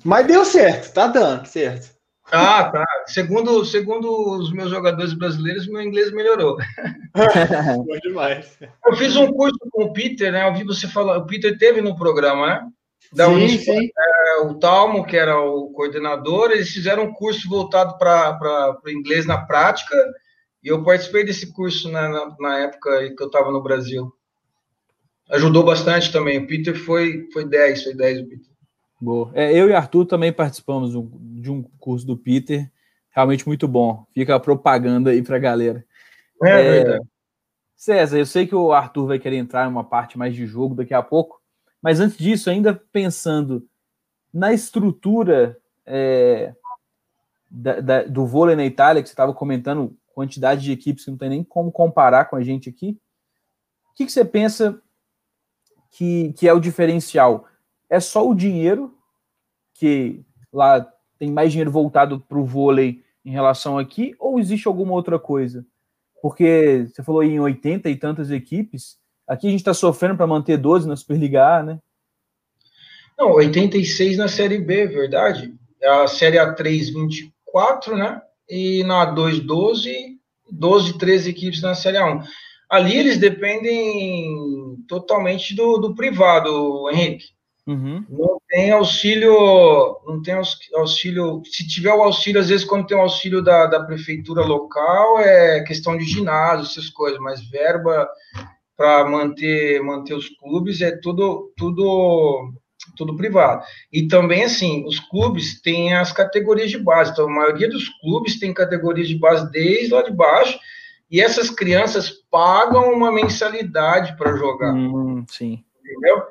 Mas deu certo, tá dando certo. Ah, tá. Segundo, segundo os meus jogadores brasileiros, meu inglês melhorou. Bom demais. Eu fiz um curso com o Peter, né? Eu vi você falar, o Peter teve no programa, né? Da sim, Unisp, sim. É, o Talmo, que era o coordenador, eles fizeram um curso voltado para o inglês na prática, e eu participei desse curso na, na, na época que eu estava no Brasil. Ajudou bastante também. O Peter foi, foi 10, foi 10 o Peter. Boa. É, eu e Arthur também participamos de um curso do Peter, realmente muito bom. Fica a propaganda aí para a galera. É, é verdade. César, eu sei que o Arthur vai querer entrar em uma parte mais de jogo daqui a pouco, mas antes disso, ainda pensando na estrutura é, da, da, do vôlei na Itália, que você estava comentando, quantidade de equipes que não tem nem como comparar com a gente aqui, o que, que você pensa que, que é o diferencial? É só o dinheiro, que lá tem mais dinheiro voltado para o vôlei em relação aqui, ou existe alguma outra coisa? porque você falou em 80 e tantas equipes, aqui a gente está sofrendo para manter 12 na Superliga A, né? Não, 86 na Série B, verdade. A Série A3, 24, né? E na A2, 12, 12, 13 equipes na Série A1. Ali eles dependem totalmente do, do privado, Henrique. Uhum. Não tem auxílio, não tem auxílio. Se tiver o auxílio, às vezes, quando tem o auxílio da, da prefeitura local, é questão de ginásio, essas coisas, mas verba para manter, manter os clubes é tudo, tudo, tudo privado. E também, assim, os clubes têm as categorias de base. Então, a maioria dos clubes tem categorias de base desde lá de baixo, e essas crianças pagam uma mensalidade para jogar. Hum, sim. Entendeu?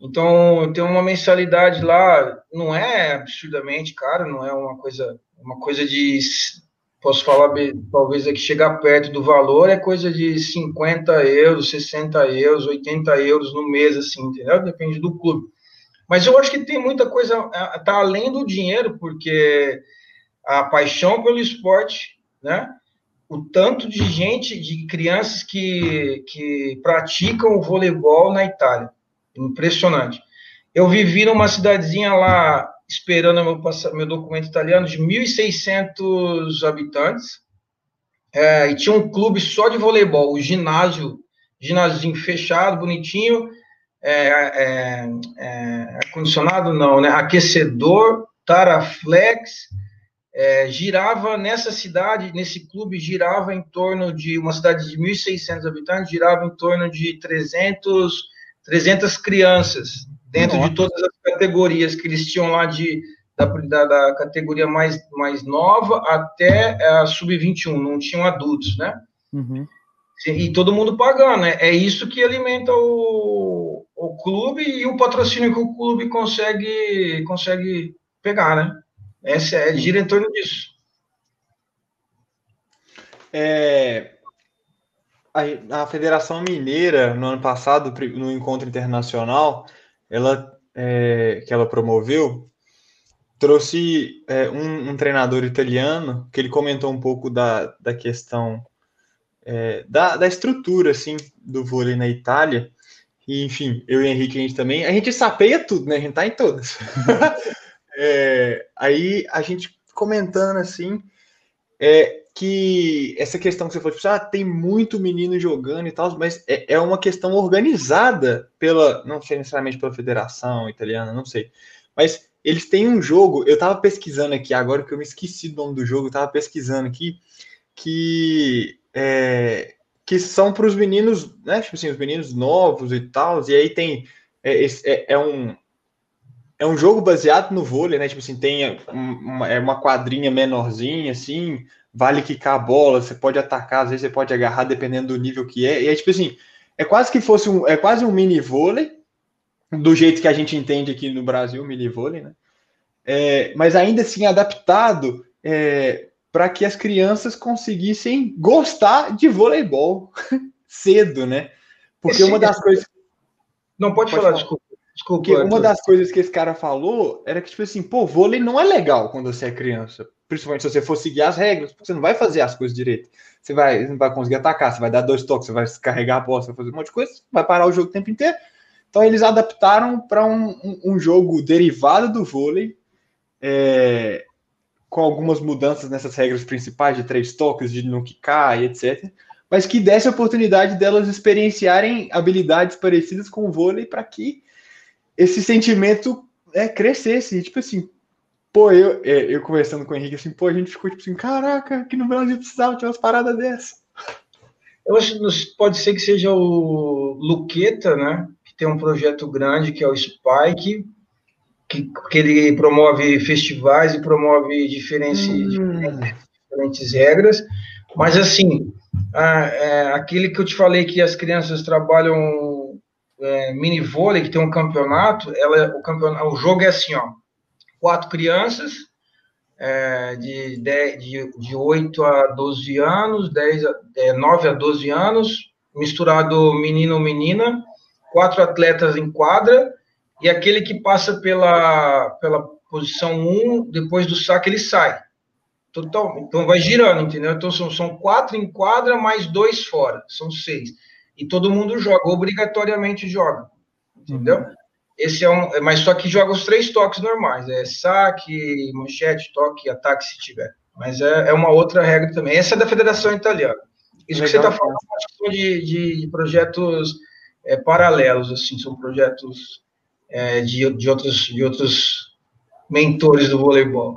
Então, tem uma mensalidade lá, não é absurdamente caro, não é uma coisa, uma coisa de, posso falar, talvez é que chegar perto do valor, é coisa de 50 euros, 60 euros, 80 euros no mês, assim, entendeu? Depende do clube. Mas eu acho que tem muita coisa, tá além do dinheiro, porque a paixão pelo esporte, né? O tanto de gente, de crianças que, que praticam o voleibol na Itália Impressionante. Eu vivi numa cidadezinha lá, esperando meu, meu documento italiano, de 1.600 habitantes, é, e tinha um clube só de voleibol, o ginásio, ginásio fechado, bonitinho, é, é, é, condicionado não, né? Aquecedor, Taraflex, é, girava nessa cidade, nesse clube, girava em torno de uma cidade de 1.600 habitantes, girava em torno de 300 300 crianças dentro Nossa. de todas as categorias que eles tinham lá de da, da, da categoria mais, mais nova até a sub-21, não tinham adultos, né? Uhum. E todo mundo pagando, né? É isso que alimenta o, o clube e o patrocínio que o clube consegue, consegue pegar, né? Essa é, gira em torno disso. É, a, a Federação Mineira, no ano passado, no encontro internacional, ela, é, que ela promoveu, trouxe é, um, um, treinador italiano que ele comentou um pouco da, da questão é, da, da estrutura assim do vôlei na Itália. E, enfim, eu e Henrique, a gente também, a gente sapeia tudo, né? A gente tá em todas. é, aí a gente comentando assim, é, que essa questão que você falou, tipo, ah, tem muito menino jogando e tal, mas é, é, uma questão organizada pela, não sei necessariamente pela federação italiana, não sei, mas eles têm um jogo, eu tava pesquisando aqui, agora que eu me esqueci do nome do jogo, eu tava pesquisando aqui, que é, que são para os meninos, né, tipo assim, os meninos novos e tal, e aí tem, é, é, é um, é um jogo baseado no vôlei, né? Tipo assim, tem uma, é uma quadrinha menorzinha, assim, vale quicar a bola, você pode atacar, às vezes você pode agarrar, dependendo do nível que é. E é tipo assim, é quase que fosse um, é quase um mini vôlei, do jeito que a gente entende aqui no Brasil, mini vôlei, né? É, mas ainda assim adaptado é, para que as crianças conseguissem gostar de voleibol cedo, né? Porque uma das coisas. Não pode, pode falar, falar, desculpa. Desculpa, Porque uma das coisas que esse cara falou era que, tipo assim, pô, vôlei não é legal quando você é criança. Principalmente se você for seguir as regras, você não vai fazer as coisas direito. Você vai, não vai conseguir atacar, você vai dar dois toques, você vai carregar a bola, você vai fazer um monte de coisa, vai parar o jogo o tempo inteiro. Então eles adaptaram para um, um, um, jogo derivado do vôlei, é, com algumas mudanças nessas regras principais de três toques, de não quicar e etc. Mas que desse a oportunidade delas experienciarem habilidades parecidas com o vôlei para que esse sentimento é, crescesse. Tipo assim, pô, eu, é, eu conversando com o Henrique, assim, pô, a gente ficou tipo assim, caraca, aqui no Brasil precisava de umas paradas dessas. Eu acho que pode ser que seja o Luqueta, né? Que tem um projeto grande que é o Spike, que, que ele promove festivais e promove diferentes, hum. diferentes regras. Mas assim, a, é, aquele que eu te falei que as crianças trabalham é, mini vôlei, que tem um campeonato, ela, o, campeonato, o jogo é assim, ó, quatro crianças, é, de, de, de 8 a 12 anos, 10 a, é, 9 a 12 anos, misturado menino-menina, quatro atletas em quadra, e aquele que passa pela, pela posição 1, depois do saque, ele sai. Total, então vai girando, entendeu? Então são, são quatro em quadra, mais dois fora, são seis. E todo mundo joga, obrigatoriamente joga, entendeu? Uhum. Esse é um, mas só que joga os três toques normais, é saque, manchete, toque, ataque se tiver. Mas é, é uma outra regra também. Essa é da Federação Italiana. Isso Legal. que você está falando é de, de, de projetos é, paralelos, assim, são projetos é, de, de, outros, de outros mentores do voleibol.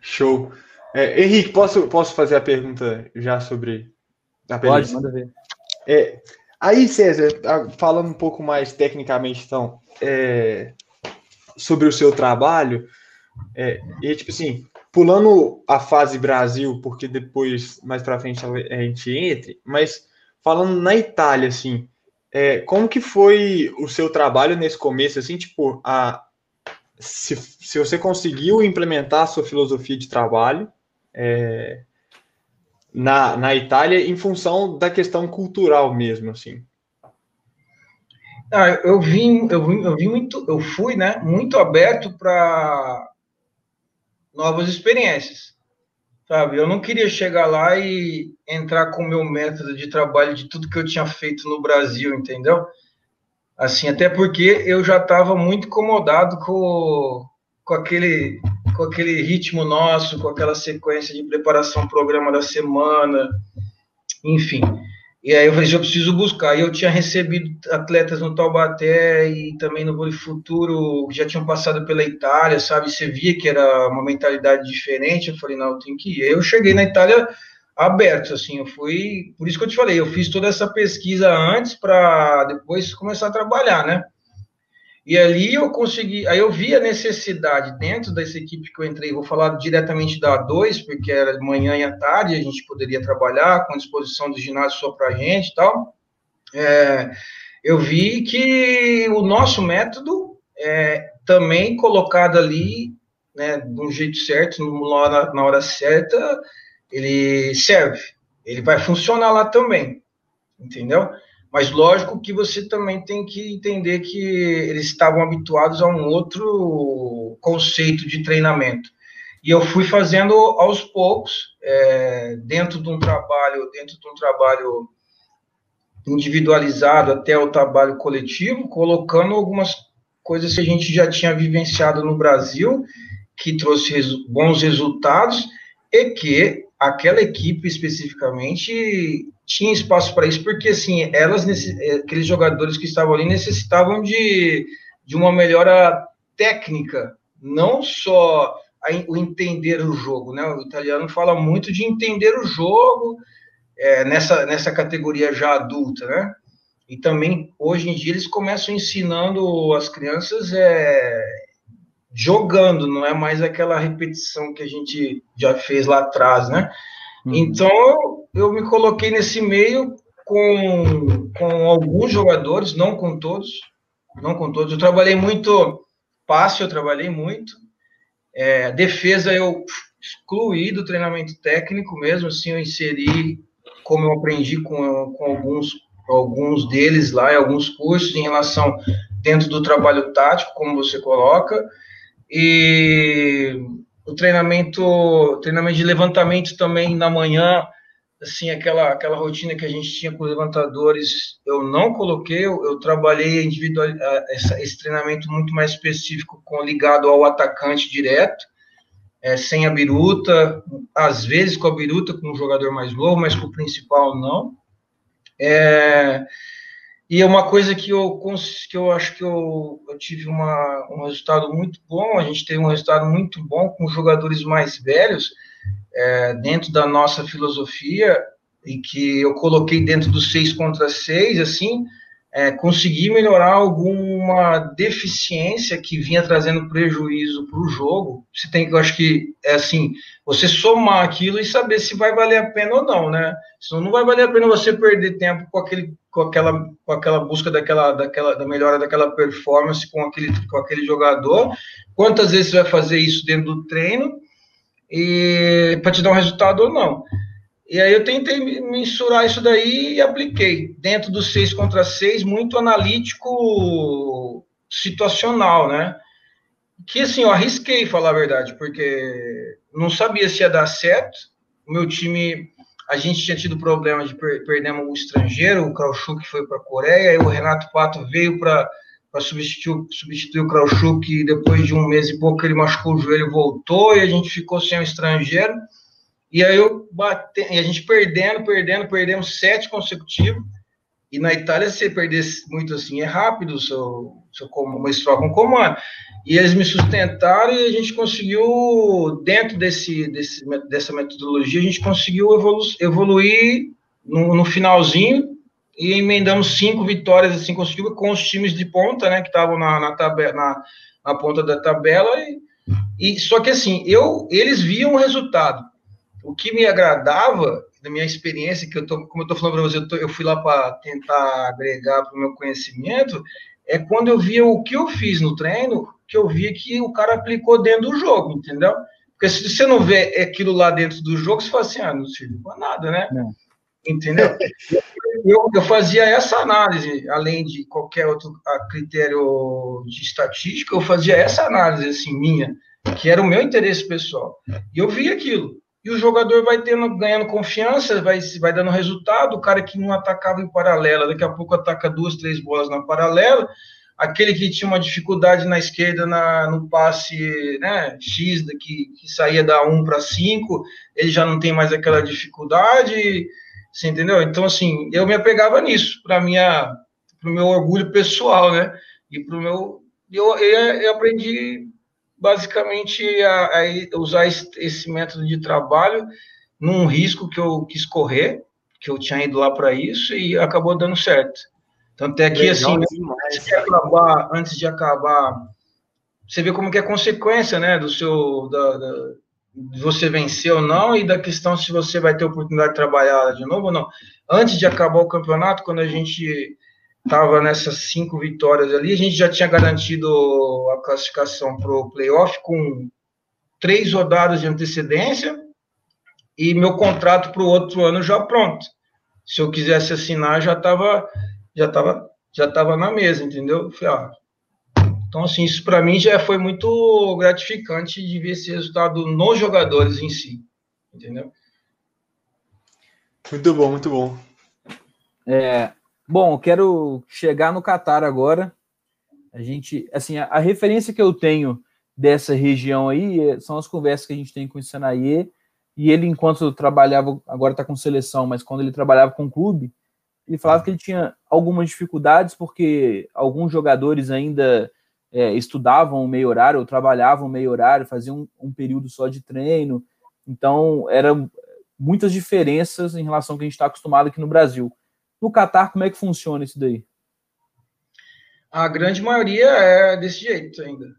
Show. É, Henrique, posso, posso fazer a pergunta já sobre a Pode, manda ver. É, aí, César, falando um pouco mais tecnicamente, então, é, sobre o seu trabalho, é, e tipo assim, pulando a fase Brasil, porque depois, mais para frente, a gente entre, mas falando na Itália, assim, é, como que foi o seu trabalho nesse começo, assim, tipo, a, se, se você conseguiu implementar a sua filosofia de trabalho é, na, na Itália em função da questão cultural mesmo, assim? Ah, eu vim, eu vim, eu vim muito, eu fui, né, muito aberto para novas experiências, sabe? Eu não queria chegar lá e entrar com o meu método de trabalho de tudo que eu tinha feito no Brasil, entendeu? Assim, até porque eu já estava muito incomodado com, com, aquele, com aquele ritmo nosso, com aquela sequência de preparação programa da semana, enfim. E aí eu falei, eu preciso buscar. E eu tinha recebido atletas no Taubaté e também no Vôlei Futuro, que já tinham passado pela Itália, sabe? Você via que era uma mentalidade diferente. Eu falei, não, tenho que ir. Aí eu cheguei na Itália aberto, assim, eu fui, por isso que eu te falei, eu fiz toda essa pesquisa antes para depois começar a trabalhar, né? E ali eu consegui, aí eu vi a necessidade dentro dessa equipe que eu entrei, vou falar diretamente da A2, porque era de manhã e à tarde, a gente poderia trabalhar com disposição do ginásio só para a gente e tal. É, eu vi que o nosso método é também colocado ali, né, um jeito certo, na hora, na hora certa, ele serve, ele vai funcionar lá também, entendeu? Mas lógico que você também tem que entender que eles estavam habituados a um outro conceito de treinamento. E eu fui fazendo aos poucos, é, dentro de um trabalho, dentro de um trabalho individualizado até o trabalho coletivo, colocando algumas coisas que a gente já tinha vivenciado no Brasil, que trouxe bons resultados e que aquela equipe especificamente tinha espaço para isso, porque assim, elas, eh, aqueles jogadores que estavam ali necessitavam de, de uma melhora técnica, não só a, o entender o jogo, né? O italiano fala muito de entender o jogo é, nessa, nessa categoria já adulta, né? E também, hoje em dia, eles começam ensinando as crianças é, jogando, não é mais aquela repetição que a gente já fez lá atrás, né? Uhum. Então, eu me coloquei nesse meio com, com alguns jogadores, não com todos, não com todos. Eu trabalhei muito passe, eu trabalhei muito. É, defesa eu excluí do treinamento técnico mesmo, assim, eu inseri como eu aprendi com, com alguns, alguns deles lá, em alguns cursos em relação dentro do trabalho tático, como você coloca, e o treinamento, treinamento de levantamento também na manhã, assim, aquela, aquela rotina que a gente tinha com os levantadores, eu não coloquei, eu, eu trabalhei individual, essa, esse treinamento muito mais específico, com, ligado ao atacante direto, é, sem a biruta, às vezes com a biruta, com um jogador mais novo, mas com o principal não. É, e é uma coisa que eu, que eu acho que eu, eu tive uma, um resultado muito bom, a gente teve um resultado muito bom com jogadores mais velhos, é, dentro da nossa filosofia, e que eu coloquei dentro dos seis contra seis, assim, é, conseguir melhorar alguma deficiência que vinha trazendo prejuízo para o jogo. Você tem que, eu acho que é assim, você somar aquilo e saber se vai valer a pena ou não, né? Senão não vai valer a pena você perder tempo com aquele, com aquela, com aquela busca daquela, daquela, da melhora daquela performance com aquele, com aquele jogador. Quantas vezes você vai fazer isso dentro do treino para te dar um resultado ou não? E aí eu tentei mensurar isso daí e apliquei dentro do 6 contra 6, muito analítico situacional, né? Que assim, eu arrisquei falar a verdade, porque não sabia se ia dar certo. O meu time, a gente tinha tido problemas de per perdemos o estrangeiro, o Krauchuk foi para a Coreia, e o Renato Pato veio para substituir, substituir o Krauchuk, e depois de um mês e pouco ele machucou o joelho, voltou, e a gente ficou sem o estrangeiro. E aí eu bate, e a gente perdendo, perdendo, perdemos sete consecutivos. E na Itália, se você perder muito assim, é rápido seu, seu uma estrofa, um comando. E eles me sustentaram e a gente conseguiu, dentro desse, desse dessa metodologia, a gente conseguiu evolu evoluir no, no, finalzinho e emendamos cinco vitórias assim consecutivas com os times de ponta, né, que estavam na, na, tabela, na, na ponta da tabela. E, e, só que assim, eu, eles viam o resultado o que me agradava da minha experiência, que eu tô, como eu estou falando para você, eu, tô, eu, fui lá para tentar agregar para o meu conhecimento, é quando eu via o que eu fiz no treino, que eu via que o cara aplicou dentro do jogo, entendeu? Porque se você não vê aquilo lá dentro do jogo, você fala assim, ah, não serve para nada, né? Não. Entendeu? eu, eu fazia essa análise, além de qualquer outro critério de estatística, eu fazia essa análise, assim, minha, que era o meu interesse pessoal. E eu via aquilo e o jogador vai tendo, ganhando confiança, vai, vai dando resultado. O cara que não atacava em paralela, daqui a pouco ataca duas, três bolas na paralela. Aquele que tinha uma dificuldade na esquerda na, no passe né, X, que, que saía da 1 para 5, ele já não tem mais aquela dificuldade. Você entendeu? Então, assim, eu me apegava nisso, para o meu orgulho pessoal, né? E para o meu. Eu, eu, eu aprendi basicamente a, a usar esse, esse, método de trabalho num risco que eu quis correr, que eu tinha ido lá para isso e acabou dando certo. Tanto é que, assim, antes de, acabar, antes de acabar, você vê como que é consequência, né, do seu, da, da, você vencer ou não e da questão se você vai ter oportunidade de trabalhar de novo ou não. Antes de acabar o campeonato, quando a gente estava nessas cinco vitórias ali, a gente já tinha garantido a classificação para o playoff com três rodadas de antecedência e meu contrato para o outro ano já pronto. Se eu quisesse assinar, já estava já tava, já tava na mesa, entendeu? Falei, ah, então, assim, isso para mim já foi muito gratificante de ver esse resultado nos jogadores em si, entendeu? Muito bom, muito bom. É, Bom, eu quero chegar no Catar agora. A gente, assim, a, a, referência que eu tenho dessa região aí é, são as conversas que a gente tem com o Senaie, e ele, enquanto trabalhava, agora está com seleção, mas quando ele trabalhava com o clube, ele falava que ele tinha algumas dificuldades, porque alguns jogadores ainda é, estudavam meio horário, ou trabalhavam meio horário, faziam um, um período só de treino, então eram muitas diferenças em relação ao que a gente está acostumado aqui no Brasil. No Catar, como é que funciona isso daí? A grande maioria é desse jeito ainda.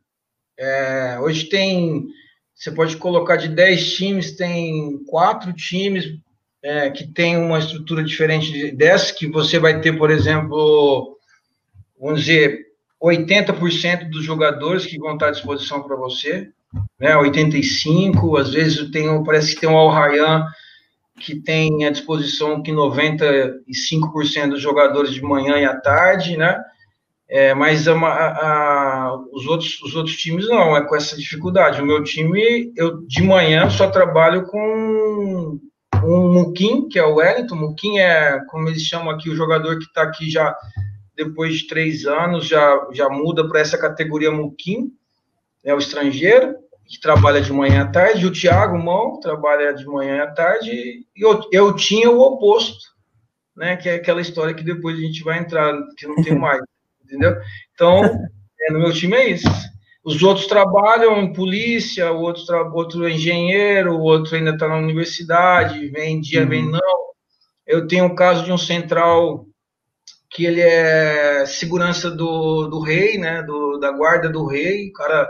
É, hoje tem, você pode colocar de 10 times, tem quatro times é, que tem uma estrutura diferente dessa, que você vai ter, por exemplo, vamos dizer, 80% dos jogadores que vão estar à disposição para você, né, 85, às vezes tem, parece que tem um Al Rayyan que tem à disposição que 95% dos jogadores de manhã e à tarde, né? É, mas a, a, os, outros, os outros times não, é com essa dificuldade. O meu time, eu de manhã só trabalho com um Muquim, que é o Wellington. Muquim é, como eles chamam aqui, o jogador que está aqui já depois de três anos, já, já muda para essa categoria Muquim, é o estrangeiro que trabalha de manhã à tarde, o Tiago Mão trabalha de manhã à tarde, e eu, eu tinha o oposto, né? Que é aquela história que depois a gente vai entrar, que não tem mais, entendeu? Então, é, no meu time é isso. Os outros trabalham em polícia, o outro, outro é engenheiro, o outro ainda está na universidade, vem dia, uhum. vem não. Eu tenho o caso de um central que ele é segurança do, do rei, né, do, da guarda do rei, o cara,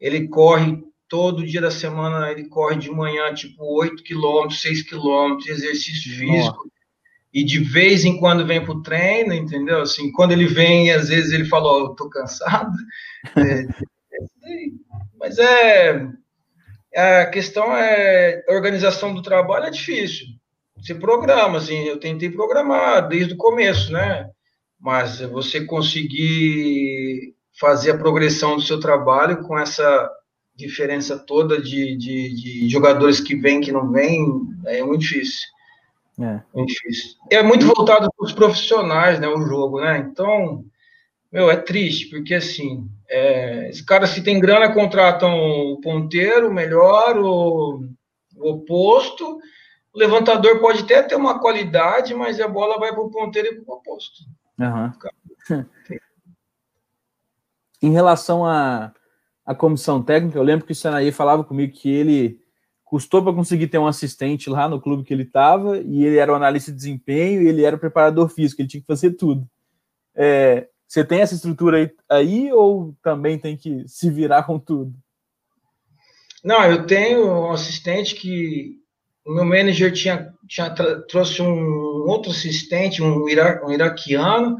ele corre todo dia da semana ele corre de manhã, tipo, 8 quilômetros, 6 quilômetros, exercício físico. Nossa. E de vez em quando vem para o treino, entendeu? Assim, quando ele vem, às vezes ele fala, ó, oh, eu tô cansado. é, mas é, a questão é, a organização do trabalho é difícil. Você programa, assim, eu tentei programar desde o começo, né? Mas você conseguir fazer a progressão do seu trabalho com essa diferença toda de, de, de jogadores que vêm, que não vêm, é muito difícil. É. Muito difícil. É muito voltado para os profissionais, né, o jogo, né? Então, meu, é triste, porque assim, é, esse cara se tem grana, contratam o ponteiro melhor, o, o oposto, o levantador pode até ter uma qualidade, mas a bola vai para o ponteiro e para o oposto. Uhum. em relação à, à comissão técnica, eu lembro que o Senaí falava comigo que ele custou para conseguir ter um assistente lá no clube que ele estava, e ele era o analista de desempenho e ele era o preparador físico, ele tinha que fazer tudo. É, você tem essa estrutura aí, aí, ou também tem que se virar com tudo? Não, eu tenho um assistente que o meu manager tinha, tinha trouxe um outro assistente, um, ira, um iraquiano.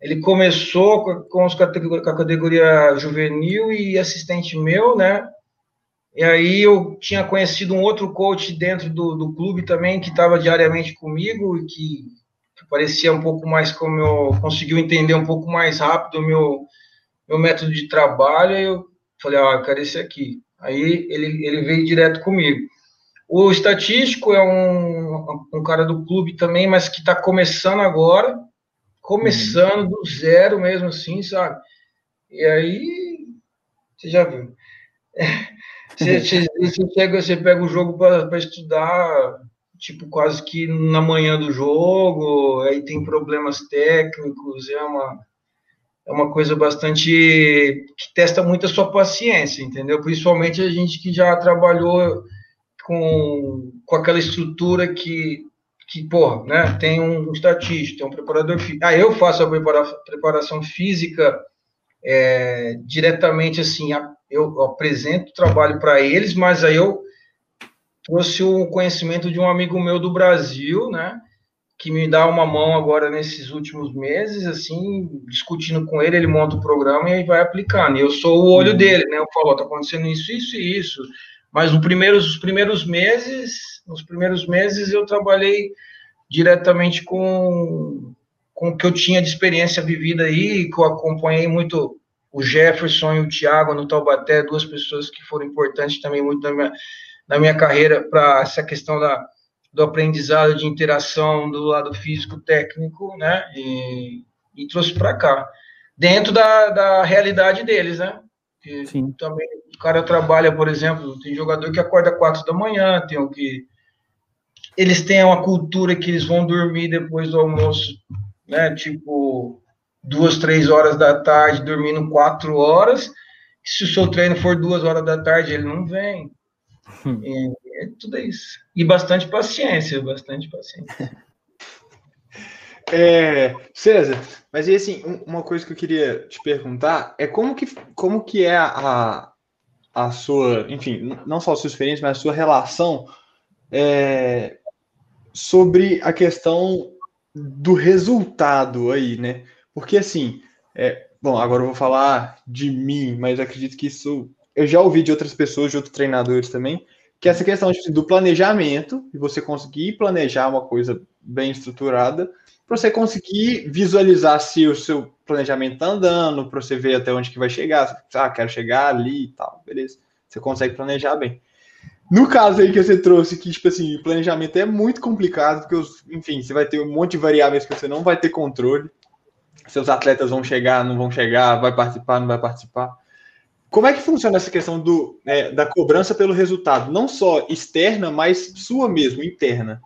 Ele começou com, os categoria, com a categoria juvenil e assistente meu, né? E aí eu tinha conhecido um outro coach dentro do, do clube também, que estava diariamente comigo e que, que, parecia um pouco mais como eu conseguiu entender um pouco mais rápido o meu, meu método de trabalho. E eu falei, ah, eu quero esse aqui. Aí ele, ele veio direto comigo. O estatístico é um, um cara do clube também, mas que está começando agora, começando do zero mesmo assim, sabe? E aí, você já viu. Você, você, pega, você pega o jogo para estudar, tipo, quase que na manhã do jogo, aí tem problemas técnicos, é uma, é uma coisa bastante que testa muito a sua paciência, entendeu? Principalmente a gente que já trabalhou com, com aquela estrutura que, que porra, né? Tem um estatístico, tem um preparador físico. Ah, eu faço a prepara, preparação física é, diretamente assim, a, eu apresento o trabalho para eles, mas aí eu trouxe o conhecimento de um amigo meu do Brasil, né? Que me dá uma mão agora nesses últimos meses, assim, discutindo com ele, ele monta o programa e aí vai aplicando. E eu sou o olho uhum. dele, né? Eu falo, tá acontecendo isso, isso e isso. Mas nos primeiros, os primeiros meses, nos primeiros meses eu trabalhei diretamente com, com o que eu tinha de experiência vivida aí, que eu acompanhei muito o Jefferson e o Thiago no Taubaté, duas pessoas que foram importantes também muito na minha, na minha carreira para essa questão da, do aprendizado de interação do lado físico técnico, né? E, e trouxe para cá, dentro da, da realidade deles, né? Que Sim. também o cara trabalha, por exemplo, tem jogador que acorda quatro da manhã, tem o que eles têm uma cultura que eles vão dormir depois do almoço, né? Tipo duas, três horas da tarde, dormindo quatro horas. Se o seu treino for duas horas da tarde, ele não vem. Hum. É, é tudo isso. E bastante paciência, bastante paciência. É, César, mas e assim, uma coisa que eu queria te perguntar é como que, como que é a, a sua, enfim, não só a sua experiência, mas a sua relação é, sobre a questão do resultado aí, né? Porque assim, é, bom, agora eu vou falar de mim, mas acredito que isso eu já ouvi de outras pessoas, de outros treinadores também, que essa questão tipo, do planejamento, e você conseguir planejar uma coisa bem estruturada, para você conseguir visualizar se o seu planejamento está andando, para você ver até onde que vai chegar, ah, quero chegar ali e tal, beleza. Você consegue planejar bem. No caso aí que você trouxe, que, tipo assim, o planejamento é muito complicado, porque, enfim, você vai ter um monte de variáveis que você não vai ter controle seus atletas vão chegar, não vão chegar, vai participar, não vai participar. Como é que funciona essa questão do, é, da cobrança pelo resultado, não só externa, mas sua mesmo, interna?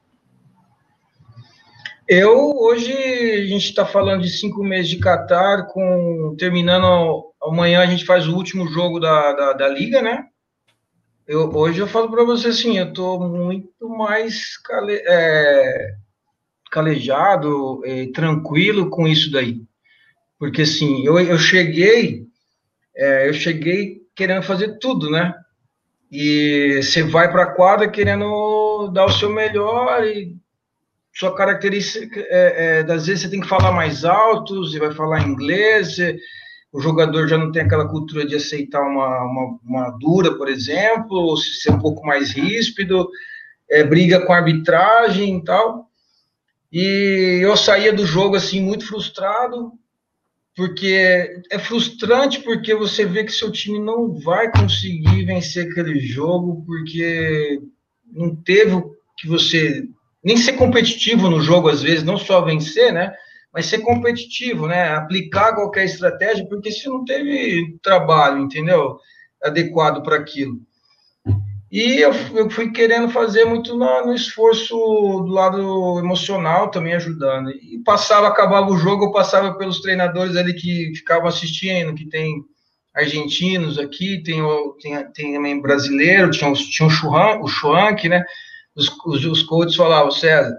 Eu hoje a gente está falando de cinco meses de Qatar, com terminando amanhã a gente faz o último jogo da, da, da liga, né? Eu, hoje eu falo para você assim, eu estou muito mais cale, é, calejado, é, tranquilo com isso daí. Porque assim, eu, eu cheguei, é, eu cheguei querendo fazer tudo, né? E você vai para a quadra querendo dar o seu melhor e sua característica, é, é, às vezes você tem que falar mais alto, você vai falar inglês, o jogador já não tem aquela cultura de aceitar uma, uma, uma dura, por exemplo, ou se ser um pouco mais ríspido, é, briga com a arbitragem e tal. E eu saía do jogo assim muito frustrado, porque é frustrante porque você vê que seu time não vai conseguir vencer aquele jogo porque não teve o que você nem ser competitivo no jogo às vezes, não só vencer, né? Mas ser competitivo, né? Aplicar qualquer estratégia, porque se não teve trabalho, entendeu? Adequado para aquilo. E eu, eu, fui querendo fazer muito no, no, esforço do lado emocional também ajudando. E passava, acabava o jogo, eu passava pelos treinadores ali que ficavam assistindo, que tem argentinos aqui, tem, tem, tem também brasileiro, tinha, tinha o Chuan, o Chuanque, né? Os, os, os coaches falavam, César,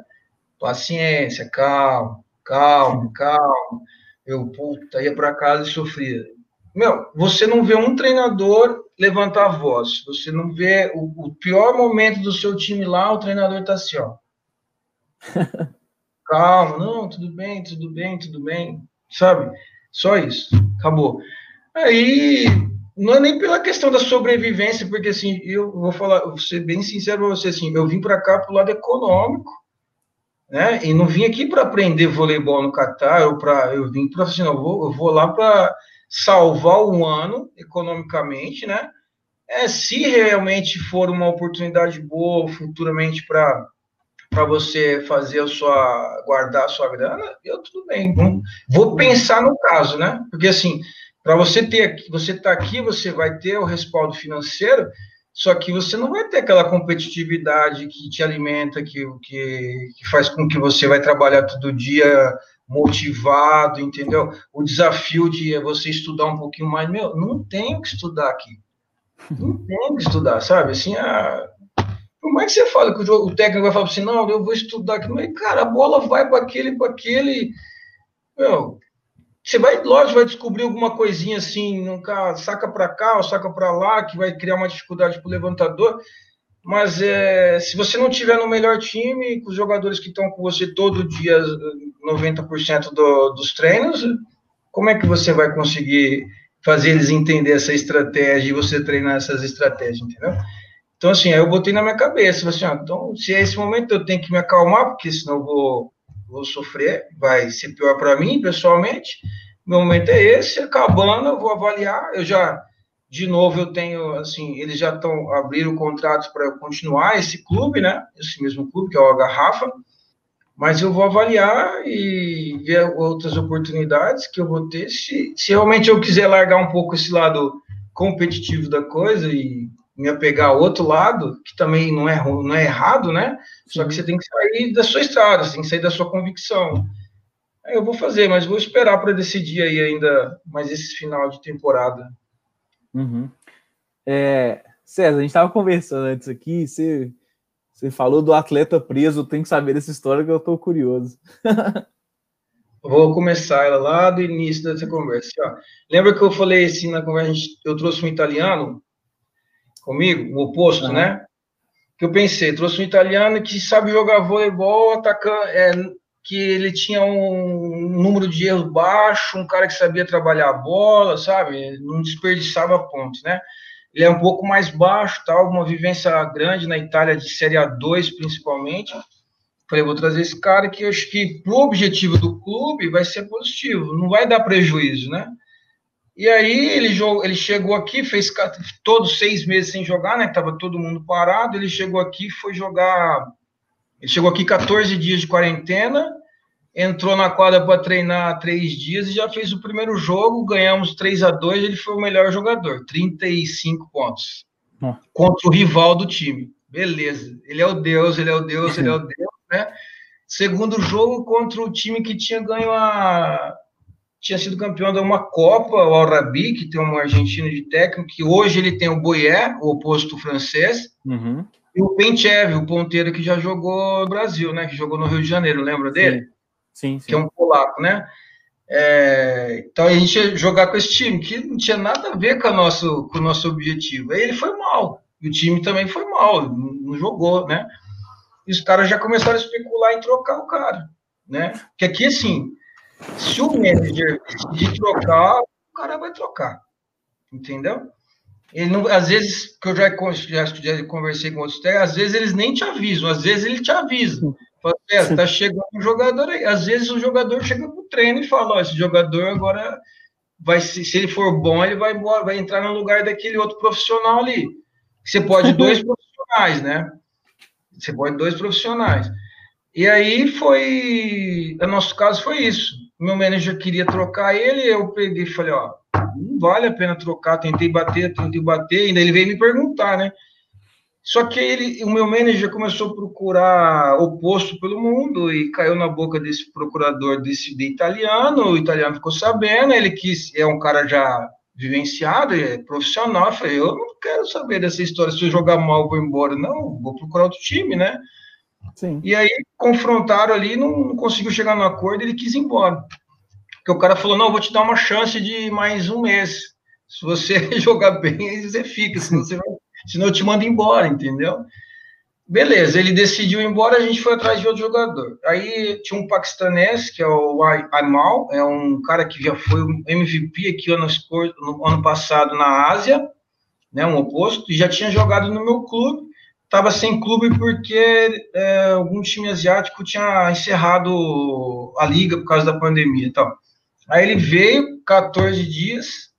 paciência, calma, calma, calma. Eu, puta, ia para casa e sofria. Meu, você não vê um treinador levantar a voz. Você não vê o, o pior momento do seu time lá, o treinador tá assim, ó. Calma, não, tudo bem, tudo bem, tudo bem. Sabe? Só isso. Acabou. Aí, não é nem pela questão da sobrevivência, porque assim, eu vou falar, vou ser bem sincero para você, assim, eu vim para cá pro lado econômico, né? E não vim aqui para aprender voleibol no Catar, eu, pra, eu vim para assim, eu vou, eu vou lá para salvar o ano economicamente, né? É, se realmente for uma oportunidade boa futuramente para para você fazer a sua guardar a sua grana, eu tudo bem. Vou, vou pensar no caso, né? Porque assim, para você ter você tá aqui, você vai ter o respaldo financeiro, só que você não vai ter aquela competitividade que te alimenta, que, que, que faz com que você vai trabalhar todo dia motivado, entendeu? O desafio de você estudar um pouquinho mais, meu, não tenho que estudar aqui. Não tenho que estudar, sabe? Assim, a... como é que você fala que o, técnico vai falar assim, não, eu vou estudar aqui, mas, cara, a bola vai para aquele, para aquele, meu, você vai, lógico, vai descobrir alguma coisinha assim, nunca saca para cá ou saca para lá, que vai criar uma dificuldade para o levantador, mas é, se você não tiver no melhor time, com os jogadores que estão com você todo dia, 90% do, dos treinos, como é que você vai conseguir fazer eles entender essa estratégia e você treinar essas estratégias, entendeu? Então, assim, aí eu botei na minha cabeça, assim, ó, então, se é esse momento eu tenho que me acalmar, porque senão eu vou, vou sofrer, vai ser pior para mim, pessoalmente, meu momento é esse, acabando, eu vou avaliar, eu já de novo, eu tenho, assim, eles já estão abrindo contratos para continuar esse clube, né? Esse mesmo clube, que é o Garrafa. Mas eu vou avaliar e ver outras oportunidades que eu vou ter. Se, se realmente eu quiser largar um pouco esse lado competitivo da coisa e me apegar ao outro lado, que também não é, não é errado, né? Só que você tem que sair da sua estrada, você tem que sair da sua convicção. Aí eu vou fazer, mas vou esperar para decidir aí ainda mais esse final de temporada. Uhum. É, César, a gente estava conversando antes aqui, você, você falou do atleta preso, tem que saber dessa história que eu estou curioso. Vou começar ela lá do início dessa conversa. Ó, lembra que eu falei assim na conversa, eu trouxe um italiano comigo, o oposto, uhum. né? Que eu pensei, trouxe um italiano que sabe jogar voleibol, atacando, é, que ele tinha um número de erros baixo, um cara que sabia trabalhar a bola, sabe? Não desperdiçava pontos, né? Ele é um pouco mais baixo, tal, uma vivência grande na Itália de Série A2, principalmente. Falei, vou trazer esse cara que eu acho que pro objetivo do clube vai ser positivo, não vai dar prejuízo, né? E aí ele, jogou, ele chegou aqui, fez todos seis meses sem jogar, né? Tava todo mundo parado. Ele chegou aqui, foi jogar ele chegou aqui 14 dias de quarentena, entrou na quadra para treinar três dias e já fez o primeiro jogo, ganhamos 3 a 2 ele foi o melhor jogador, 35 pontos. Oh. Contra o rival do time. Beleza. Ele é o Deus, ele é o Deus, ele é o Deus, né? Segundo jogo contra o time que tinha ganho a tinha sido campeão de uma Copa, o Al-Rabi, que tem um argentino de técnico, que hoje ele tem o Boyer, o oposto francês, uhum. E o Penchev, o ponteiro que já jogou no Brasil, né? Que jogou no Rio de Janeiro, lembra dele? Sim, sim. Que é um polaco, né? É, então a gente ia jogar com esse time, que não tinha nada a ver com, a nosso, com o nosso objetivo. Aí ele foi mal. E o time também foi mal, não, não jogou, né? E os caras já começaram a especular em trocar o cara, né? Porque aqui, assim, se o manager decidir trocar, o cara vai trocar. Entendeu? Ele não, às vezes, que eu já, já, já conversei com outros técnicos, às vezes eles nem te avisam, às vezes ele te avisa. Fala, tá chegando um jogador aí. Às vezes o jogador chega pro treino e fala, ó, esse jogador agora vai se, se ele for bom, ele vai vai entrar no lugar daquele outro profissional ali. Você pode dois profissionais, né? Você pode dois profissionais. E aí foi, no nosso caso foi isso. Meu manager queria trocar ele, eu peguei e falei, ó, não vale a pena trocar, tentei bater, tentei bater, ainda ele veio me perguntar, né? Só que ele, o meu manager começou a procurar oposto pelo mundo e caiu na boca desse procurador desse de italiano. O italiano ficou sabendo, ele quis, é um cara já vivenciado, é profissional. Eu falei, eu não quero saber dessa história. Se eu jogar mal, eu vou embora. Não, vou procurar outro time, né? Sim. E aí confrontaram ali, não, não conseguiu chegar no acordo, ele quis ir embora. Porque o cara falou: não, vou te dar uma chance de mais um mês. Se você jogar bem, você fica, senão você vai senão eu te mando embora, entendeu? Beleza, ele decidiu ir embora, a gente foi atrás de outro jogador. Aí tinha um paquistanês, que é o Aimal, é um cara que já foi MVP aqui no ano passado na Ásia, né, um oposto, e já tinha jogado no meu clube, estava sem clube porque é, algum time asiático tinha encerrado a liga por causa da pandemia e tal. Aí ele veio, 14 dias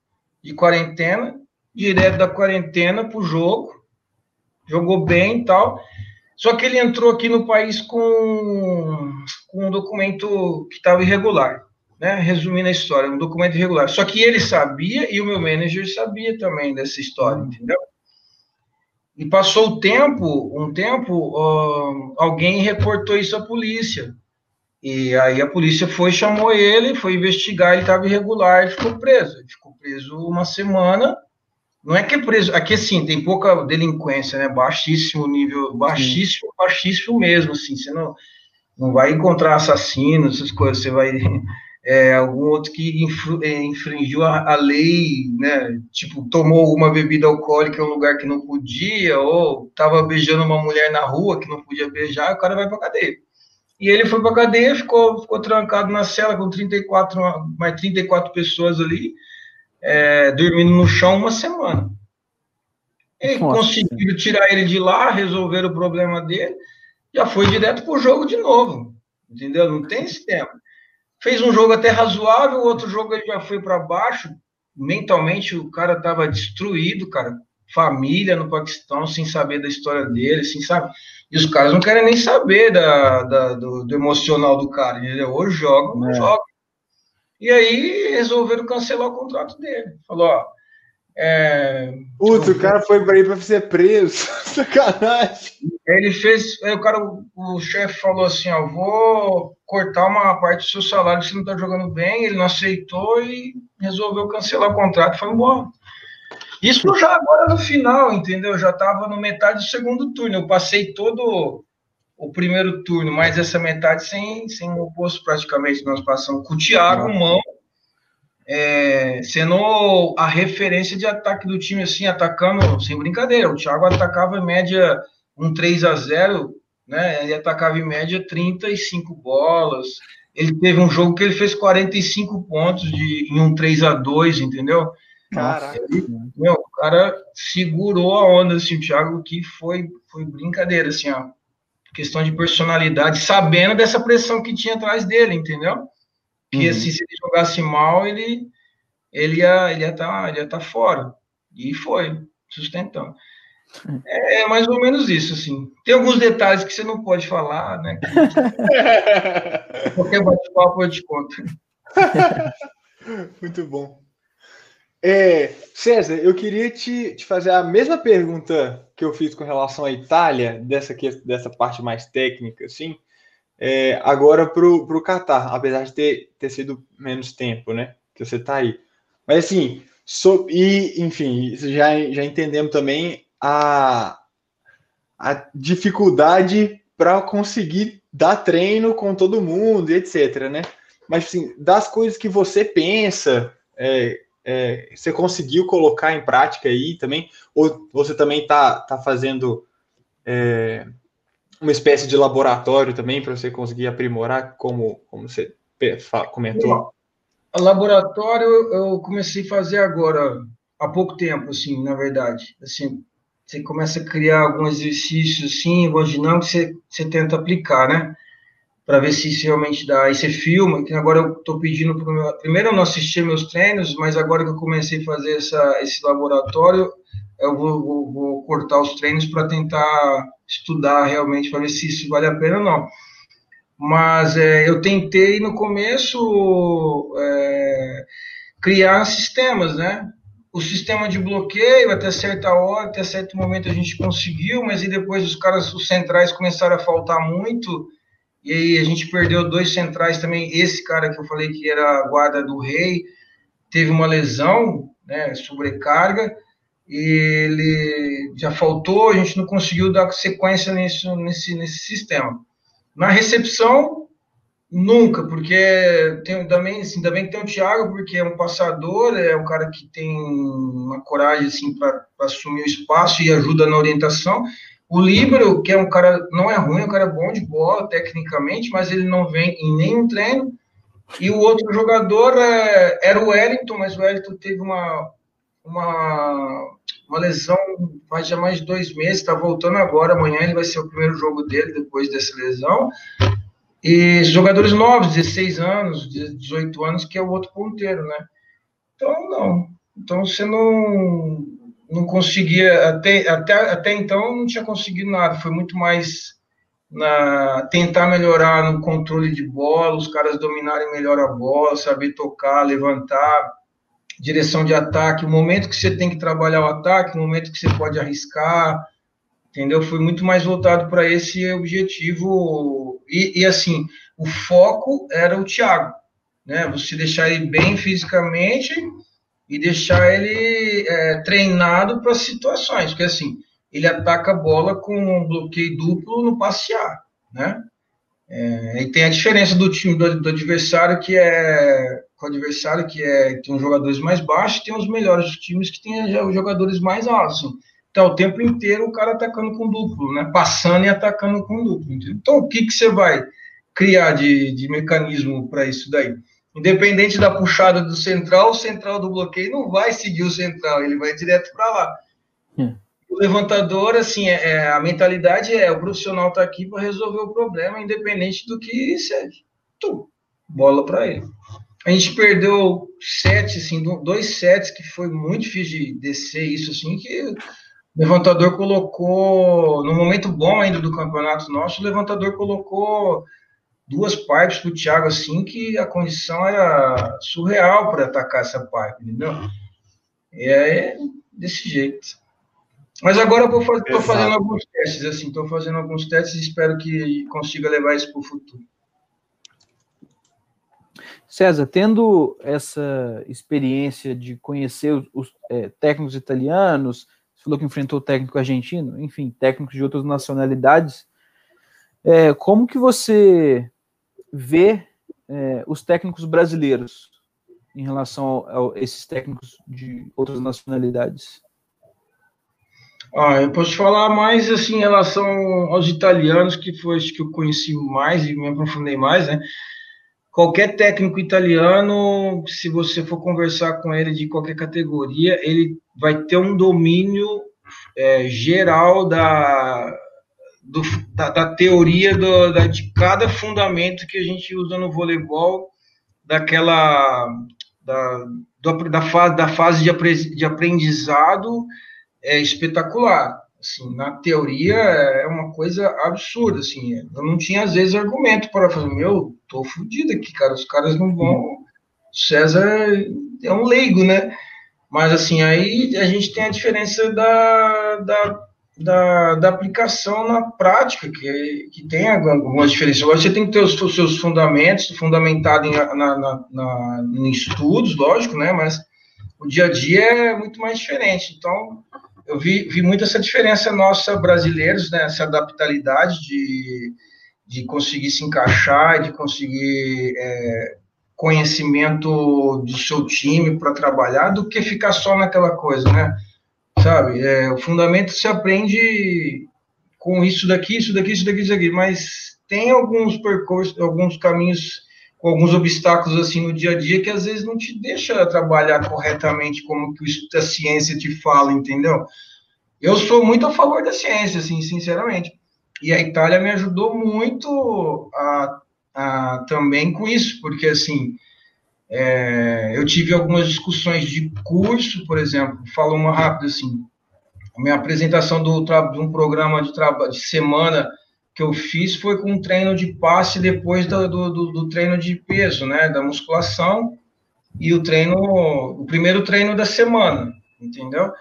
de quarentena, direto da quarentena para o jogo, jogou bem e tal. Só que ele entrou aqui no país com, com um documento que estava irregular, né? Resumindo a história, um documento irregular. Só que ele sabia e o meu manager sabia também dessa história, entendeu? E passou o tempo, um tempo, uh, alguém reportou isso à polícia. E aí a polícia foi, chamou ele, foi investigar, ele estava irregular, ele ficou preso. Ele ficou preso uma semana não é que é preso, aqui assim, tem pouca delinquência, né? Baixíssimo nível, baixíssimo, Sim. baixíssimo mesmo, assim, você não, não vai encontrar assassinos, essas coisas, você vai é, algum outro que infru, é, infringiu a, a, lei, né? Tipo, tomou uma bebida alcoólica em um lugar que não podia, ou estava beijando uma mulher na rua que não podia beijar, o cara vai para cadeia. E ele foi para cadeia, ficou, ficou trancado na cela com 34, mais 34 pessoas ali, é, dormindo no chão uma semana. E conseguiram tirar ele de lá, resolver o problema dele, já foi direto para o jogo de novo. Entendeu? Não tem esse tempo. Fez um jogo até razoável, outro jogo ele já foi para baixo. Mentalmente o cara estava destruído, cara. Família no Paquistão, sem saber da história dele, sem saber. E os caras não querem nem saber da, da do, do, emocional do cara, entendeu? Ou jogam, ou é. jogam. E aí resolveram cancelar o contrato dele. Falou, ó. É, Putz, o cara foi para ir para ser preso. Sacanagem. Ele fez. Aí o cara, o chefe falou assim: ó, vou cortar uma parte do seu salário, você não tá jogando bem. Ele não aceitou e resolveu cancelar o contrato foi embora. Isso já agora no final, entendeu? Já estava no metade do segundo turno. Eu passei todo o primeiro turno, mais essa metade sem, sem oposto praticamente. Nós passamos com o Thiago Mão, é, sendo a referência de ataque do time, assim, atacando, sem brincadeira. O Thiago atacava em média um 3 a 0 né? Ele atacava em média 35 bolas. Ele teve um jogo que ele fez 45 pontos de, em um 3 a 2 entendeu? Caraca. Ele, meu, o cara segurou a onda, assim, o Thiago, que foi, foi brincadeira, assim, ó questão de personalidade, sabendo dessa pressão que tinha atrás dele, entendeu? Que uhum. assim, se ele jogasse mal, ele, ele ia ele ia estar tá, tá fora. E foi, sustentando. É, é mais ou menos isso, assim. Tem alguns detalhes que você não pode falar, né? Qualquer bate-papo eu te conto. Muito bom. É, César, eu queria te, te, fazer a mesma pergunta que eu fiz com relação à Itália, dessa, dessa parte mais técnica, assim, é, agora para o Catar, apesar de ter, ter sido menos tempo, né? Que você está aí. Mas assim, so, e enfim, já, já entendemos também a, a dificuldade para conseguir dar treino com todo mundo, etc, né? Mas assim, das coisas que você pensa, é, é, você conseguiu colocar em prática aí também? Ou você também está tá fazendo é, uma espécie de laboratório também para você conseguir aprimorar, como, como você comentou? Laboratório eu comecei a fazer agora, há pouco tempo, assim, na verdade. Assim, você começa a criar alguns exercícios, assim, algumas dinâmicas, você, você tenta aplicar, né? para ver se realmente dá. Aí você filma, que agora eu estou pedindo para meu... Primeiro eu não assisti meus treinos, mas agora que eu comecei a fazer essa, esse laboratório, eu vou, vou, vou cortar os treinos para tentar estudar realmente, para ver se isso vale a pena ou não. Mas é, eu tentei no começo é, criar sistemas, né? O sistema de bloqueio, até certa hora, até certo momento a gente conseguiu, mas e depois os caras, os centrais começaram a faltar muito, e aí a gente perdeu dois centrais também. Esse cara que eu falei que era a guarda do rei, teve uma lesão, né, sobrecarga, e ele já faltou, a gente não conseguiu dar sequência nesse, nesse, nesse sistema. Na recepção, nunca, porque tem, também, assim, também tem o Thiago, porque é um passador, é um cara que tem uma coragem assim, para assumir o espaço e ajuda na orientação. O Líbero, que é um cara, não é ruim, é um cara bom de bola, tecnicamente, mas ele não vem em nenhum treino. E o outro jogador é, era o Wellington, mas o Wellington teve uma, uma, uma lesão faz já mais de dois meses, está voltando agora, amanhã ele vai ser o primeiro jogo dele depois dessa lesão. E jogadores novos, 16 anos, 18 anos, que é o outro ponteiro, né? Então, não. Então, você não não conseguia, até, até, até então não tinha conseguido nada, foi muito mais na tentar melhorar no controle de bola, os caras dominarem melhor a bola, saber tocar, levantar, direção de ataque, o momento que você tem que trabalhar o ataque, o momento que você pode arriscar, entendeu? Foi muito mais voltado para esse objetivo e, e, assim, o foco era o Thiago, né? Você deixar ele bem fisicamente e deixar ele é, treinado para situações, porque assim, ele ataca a bola com um bloqueio duplo no passear, né? É, e tem a diferença do time do, do, adversário que é com o adversário que é tem os jogadores mais baixos, tem os melhores times que tem os jogadores mais altos. Assim. Então, o tempo inteiro o cara atacando com duplo, né? Passando e atacando com duplo. Entendeu? Então, o que que você vai criar de, de mecanismo para isso daí? Independente da puxada do central, o central do bloqueio não vai seguir o central, ele vai direto para lá. Hum. O levantador, assim, é, é, a mentalidade é o profissional está aqui para resolver o problema, independente do que seja. Tu, bola para ele. A gente perdeu sete, assim, dois sets que foi muito difícil de descer isso, assim, que o levantador colocou, no momento bom ainda do campeonato nosso, o levantador colocou duas pipes para o Thiago, assim, que a condição era surreal para atacar essa pipe, entendeu? E é desse jeito. Mas agora eu estou fazendo alguns testes, assim, estou fazendo alguns testes e espero que consiga levar isso para o futuro. César, tendo essa experiência de conhecer os, os é, técnicos italianos, falou que enfrentou técnico argentino, enfim, técnicos de outras nacionalidades, é, como que você vê é, os técnicos brasileiros em relação a, esses técnicos de outras nacionalidades? Ah, eu posso falar mais assim em relação aos italianos, que foi que eu conheci mais e me aprofundei mais, né? Qualquer técnico italiano, se você for conversar com ele de qualquer categoria, ele vai ter um domínio é, geral da, do, da, da, teoria do, da, de cada fundamento que a gente usa no voleibol, daquela da, da, fase, da fase de, de aprendizado é espetacular. Assim, na teoria é uma coisa absurda, assim, eu não tinha às vezes argumento para fazer, meu, tô fodido aqui, cara, os caras não vão, César é um leigo, né, mas assim, aí a gente tem a diferença da, da da, da aplicação na prática, que, que tem algumas diferenças. Você tem que ter os, os seus fundamentos, fundamentado em, na, na, na, em estudos, lógico, né? Mas o dia a dia é muito mais diferente. Então, eu vi, vi muito essa diferença nossa, brasileiros, né? Essa adaptabilidade de, de conseguir se encaixar, de conseguir é, conhecimento do seu time para trabalhar, do que ficar só naquela coisa, né? sabe? É, o fundamento se aprende com isso daqui, isso daqui, isso daqui, isso daqui, mas tem alguns percursos, alguns caminhos com alguns obstáculos assim no dia a dia que às vezes não te deixa trabalhar corretamente como que a ciência te fala, entendeu? Eu sou muito a favor da ciência, assim, sinceramente. E a Itália me ajudou muito a ah, também com isso, porque assim é, eu tive algumas discussões de curso, por exemplo, falo uma rápida assim, minha apresentação do, de um programa de, de semana que eu fiz foi com um treino de passe depois do, do, do, treino de peso, né, da musculação, e o treino, o primeiro treino da semana, entendeu?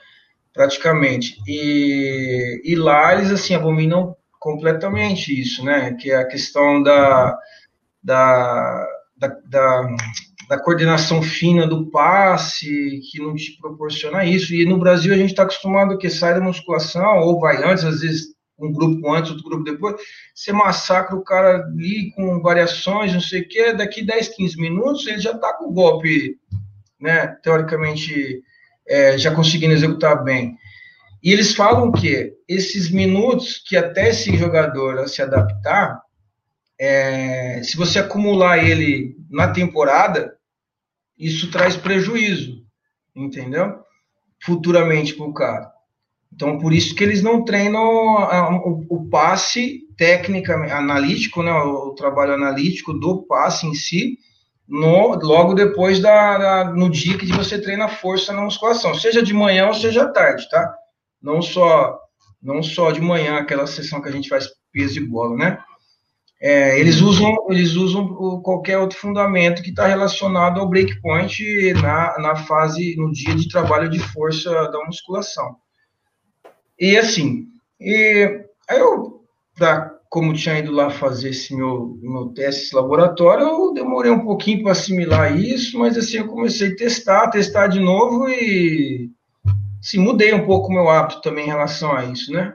Praticamente. E, e lá eles, assim, abominam completamente isso, né, que é a questão da, da, da, da da coordenação fina do passe, que não te proporciona isso. E no Brasil a gente está acostumado que sai da musculação, ou vai antes, às vezes um grupo antes, outro grupo depois, você massacra o cara ali com variações, não sei o quê, daqui 10, 15 minutos ele já está com o golpe, né, teoricamente, é, já conseguindo executar bem. E eles falam que esses minutos que até esse jogador se adaptar, é, se você acumular ele na temporada, isso traz prejuízo, entendeu? Futuramente para o cara. Então, por isso que eles não treinam o, passe técnica, analítico, né, o trabalho analítico do passe em si, no, logo depois da, da, no dia que você treina força na musculação, seja de manhã ou seja à tarde, tá? Não só não só de manhã, aquela sessão que a gente faz peso de bola, né? É, eles usam, eles usam qualquer outro fundamento que está relacionado ao breakpoint na, na fase, no dia de trabalho de força da musculação. E assim, e, aí eu, pra, como tinha ido lá fazer esse meu, meu teste esse laboratório, eu demorei um pouquinho para assimilar isso, mas assim, eu comecei a testar, testar de novo e assim, mudei um pouco o meu hábito também em relação a isso, né?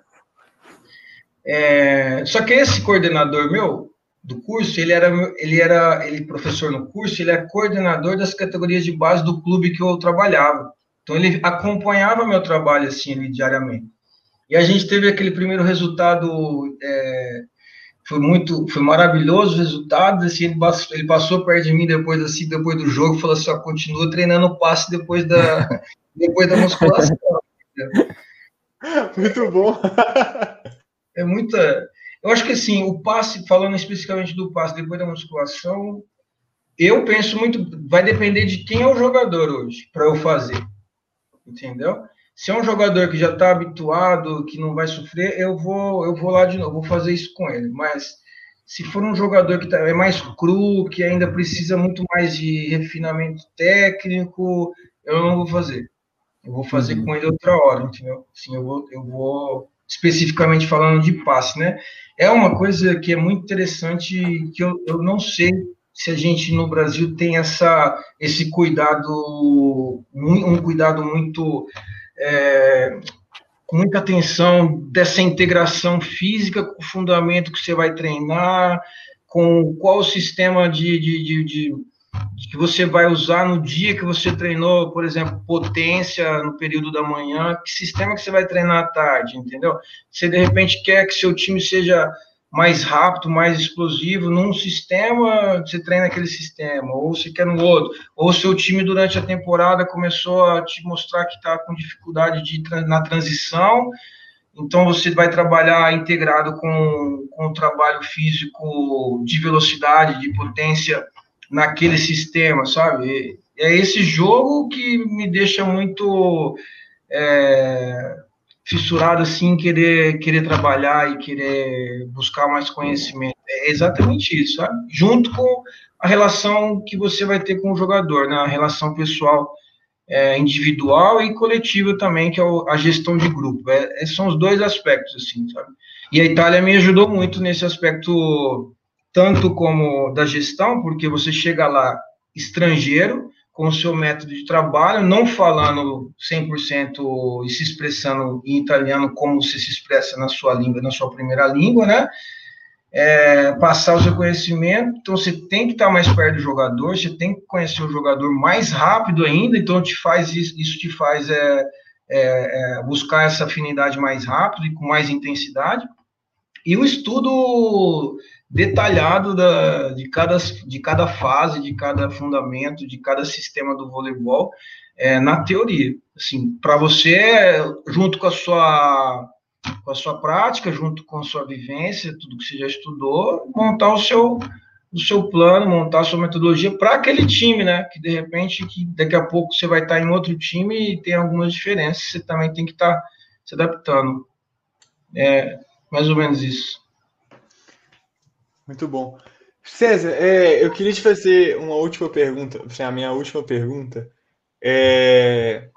É, só que esse coordenador meu do curso, ele era, ele era, ele professor no curso, ele é coordenador das categorias de base do clube que eu trabalhava. Então ele acompanhava meu trabalho assim ali, diariamente. E a gente teve aquele primeiro resultado, é, foi muito, foi maravilhoso o resultado. Assim, ele, passou, ele passou perto de mim depois assim, depois do jogo, falou assim: ó, continua treinando o passe depois da, depois da musculação. muito bom. é muita. Eu acho que assim, o passe, falando especificamente do passe depois da musculação, eu penso muito, vai depender de quem é o jogador hoje para eu fazer, entendeu? Se é um jogador que já está habituado, que não vai sofrer, eu vou, eu vou lá de novo, vou fazer isso com ele. Mas se for um jogador que tá, é mais cru, que ainda precisa muito mais de refinamento técnico, eu não vou fazer. Eu vou fazer uhum. com ele outra hora, entendeu? Sim, eu vou, eu vou especificamente falando de passe, né? É uma coisa que é muito interessante que eu, eu não sei se a gente no Brasil tem essa esse cuidado um cuidado muito é, com muita atenção dessa integração física com o fundamento que você vai treinar com qual sistema de, de, de, de que você vai usar no dia que você treinou, por exemplo, potência no período da manhã, que sistema que você vai treinar à tarde, entendeu? Você de repente quer que seu time seja mais rápido, mais explosivo num sistema, você treina aquele sistema, ou você quer no outro, ou seu time durante a temporada começou a te mostrar que está com dificuldade de na transição, então você vai trabalhar integrado com, com o trabalho físico de velocidade, de potência naquele sistema, sabe? É esse jogo que me deixa muito é, fissurado assim, querer querer trabalhar e querer buscar mais conhecimento. É exatamente isso, sabe? Junto com a relação que você vai ter com o jogador, né? A relação pessoal é, individual e coletiva também, que é a gestão de grupo. É, são os dois aspectos, assim, sabe? E a Itália me ajudou muito nesse aspecto tanto como da gestão, porque você chega lá estrangeiro, com o seu método de trabalho, não falando 100% e se expressando em italiano como você se expressa na sua língua, na sua primeira língua, né? É, passar o seu conhecimento, então você tem que estar mais perto do jogador, você tem que conhecer o jogador mais rápido ainda, então te faz isso, isso te faz é, é, é buscar essa afinidade mais rápido e com mais intensidade. E o estudo detalhado da, de, cada, de cada fase, de cada fundamento, de cada sistema do voleibol é, na teoria. Assim, para você, junto com a sua com a sua prática, junto com a sua vivência, tudo que você já estudou, montar o seu o seu plano, montar a sua metodologia para aquele time, né? Que de repente, que daqui a pouco você vai estar em outro time e tem algumas diferenças, você também tem que estar se adaptando. É mais ou menos isso. Muito bom. César, é, eu queria te fazer uma última pergunta, a minha última pergunta. É...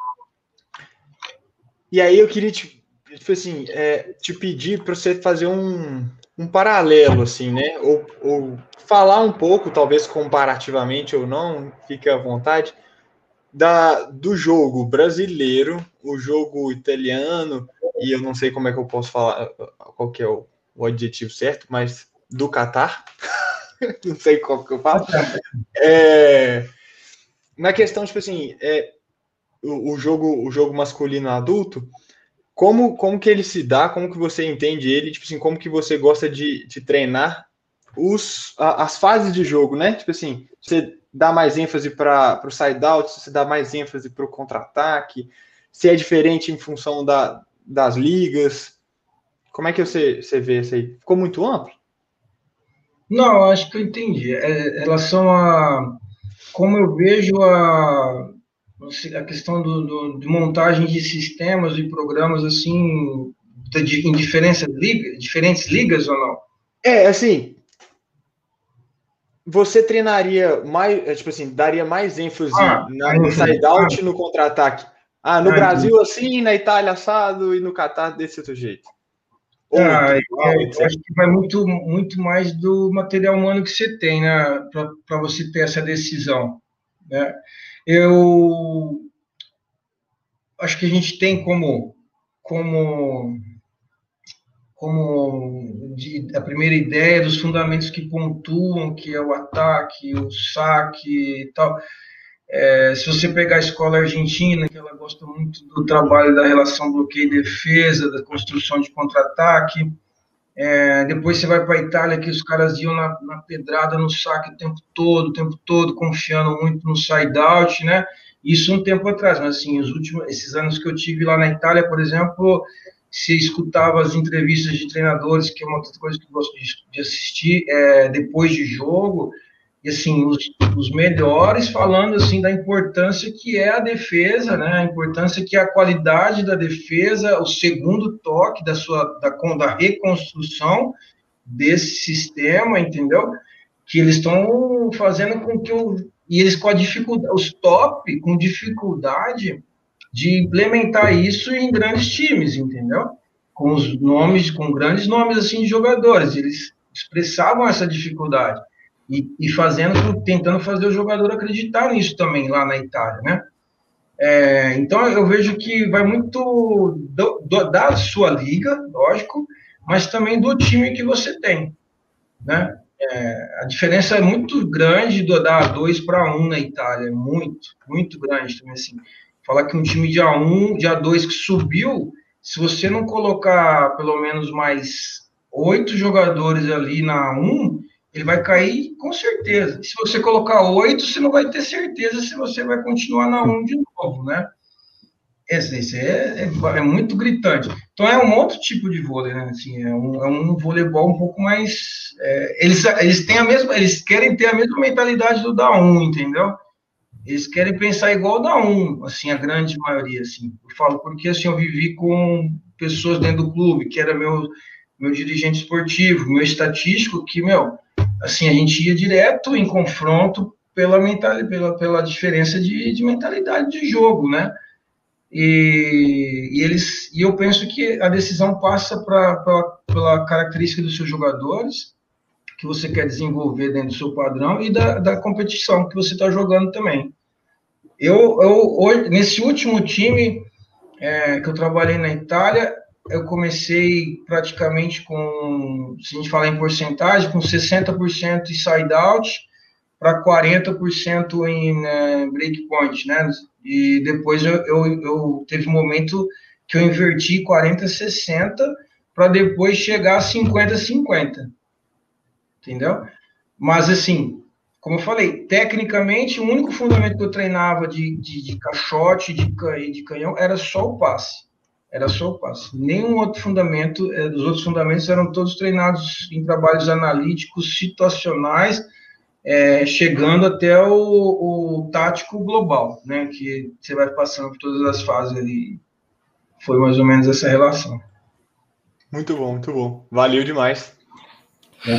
E aí eu queria te, tipo assim, é, te pedir para você fazer um, um paralelo, assim, né? Ou, ou falar um pouco, talvez comparativamente ou não, fique à vontade, da, do jogo brasileiro, o jogo italiano, e eu não sei como é que eu posso falar, qual que é o, o adjetivo certo, mas do Catar, não sei qual que eu falo. É, na questão, tipo assim, é, o, o, jogo, o jogo masculino adulto, como, como que ele se dá, como que você entende ele, tipo assim, como que você gosta de, de treinar os, a, as fases de jogo, né? Tipo assim, você dá mais ênfase para o side-out, você dá mais ênfase para o contra-ataque, se é diferente em função da, das ligas. Como é que você, você vê isso aí? Ficou muito amplo? Não, acho que eu entendi. É, em relação a como eu vejo a, a questão do, do, de montagem de sistemas e programas assim de, em diferentes, liga, diferentes ligas ou não? É, assim, você treinaria mais, é, tipo assim, daria mais ênfase ah, na, no side-out no contra-ataque. Ah, no ah, Brasil assim, na Itália assado e no Catar desse outro jeito. Ah, é, eu acho que vai muito, muito mais do material humano que você tem, né, para você ter essa decisão. Né? Eu acho que a gente tem como como como de, a primeira ideia dos fundamentos que pontuam, que é o ataque, o saque e tal. É, se você pegar a escola argentina, que ela gosta muito do trabalho da relação bloqueio e defesa, da construção de contra-ataque, é, depois você vai para a Itália, que os caras iam na, na, pedrada, no saque o tempo todo, o tempo todo, confiando muito no side-out, né? Isso um tempo atrás, mas assim, os últimos, esses anos que eu tive lá na Itália, por exemplo, se escutava as entrevistas de treinadores, que é uma outra coisa que eu gosto de, de assistir, é, depois de jogo, assim, os, os, melhores falando assim da importância que é a defesa, né? A importância que é a qualidade da defesa, o segundo toque da sua da, da reconstrução desse sistema, entendeu? Que eles estão fazendo com que o e eles com a dificuldade, os top com dificuldade de implementar isso em grandes times, entendeu? Com os nomes, com grandes nomes assim de jogadores, eles expressavam essa dificuldade e, e fazendo, tentando fazer o jogador acreditar nisso também lá na Itália, né? É, então eu vejo que vai muito do, do, da sua liga, lógico, mas também do time que você tem, né? É, a diferença é muito grande do da 2 para 1 na Itália, muito, muito grande também assim. Falar que um time de A1, de A2 que subiu, se você não colocar pelo menos mais oito jogadores ali na A1, ele vai cair com certeza. Se você colocar oito, você não vai ter certeza se você vai continuar na um de novo, né? Esse, esse é, é, é, muito gritante. Então é um outro tipo de vôlei, né? Assim, é, um, é um voleibol um pouco mais. É, eles, eles têm a mesma, eles querem ter a mesma mentalidade do da 1, entendeu? Eles querem pensar igual da 1, assim, a grande maioria, assim. Eu falo porque assim, eu vivi com pessoas dentro do clube, que era meu, meu dirigente esportivo, meu estatístico, que, meu, assim, a gente ia direto em confronto pela, mental, pela, pela diferença de, de mentalidade de jogo, né? E, e, eles, e eu penso que a decisão passa pra, pra, pela característica dos seus jogadores, que você quer desenvolver dentro do seu padrão, e da, da competição que você está jogando também. Eu, eu nesse último time é, que eu trabalhei na Itália, eu comecei praticamente com, se a gente falar em porcentagem, com 60% de side-out para 40% em uh, breakpoint, né? E depois eu, eu, eu, teve um momento que eu inverti 40-60 para depois chegar a 50-50. Entendeu? Mas assim, como eu falei, tecnicamente, o único fundamento que eu treinava de, de, de caixote de, de canhão era só o passe era só o passe. Nenhum outro fundamento, eh, os outros fundamentos eram todos treinados em trabalhos analíticos, situacionais, é, chegando até o, o, tático global, né? Que você vai passando por todas as fases ali. Foi mais ou menos essa relação. Muito bom, muito bom. Valeu demais.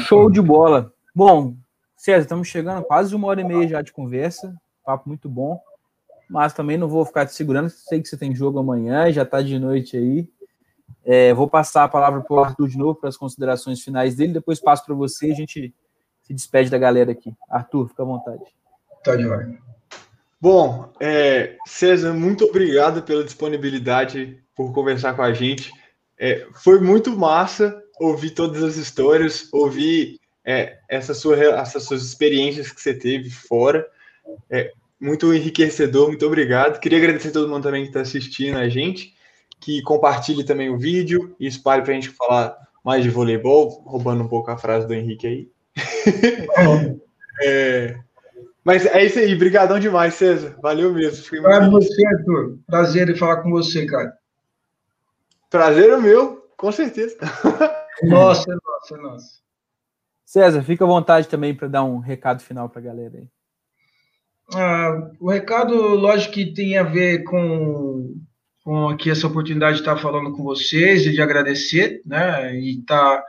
Show de bola. Bom, César, estamos chegando quase uma hora e meia já de conversa. Papo muito bom. Mas também não vou ficar te segurando. Sei que você tem jogo amanhã, já está de noite aí. É, vou passar a palavra para o Arthur de novo para as considerações finais dele. Depois passo para você e a gente se despede da galera aqui. Arthur, fica à vontade. Tá de hora. Bom, é, César, muito obrigado pela disponibilidade por conversar com a gente. É, foi muito massa ouvir todas as histórias, ouvir é, essa sua, essas suas experiências que você teve fora. É, muito enriquecedor, muito obrigado. Queria agradecer a todo mundo também que está assistindo a gente, que compartilhe também o vídeo e espalhe para a gente falar mais de voleibol, roubando um pouco a frase do Henrique aí. é, mas é isso aí, brigadão demais, César. Valeu mesmo. Para você, Arthur. Prazer em falar com você, cara. Prazer é meu, com certeza. Nossa, é nossa, é nossa. César, fica à vontade também para dar um recado final para a galera aí. Ah, o recado, lógico que tem a ver com, com aqui essa oportunidade de estar falando com vocês e de agradecer, né? E estar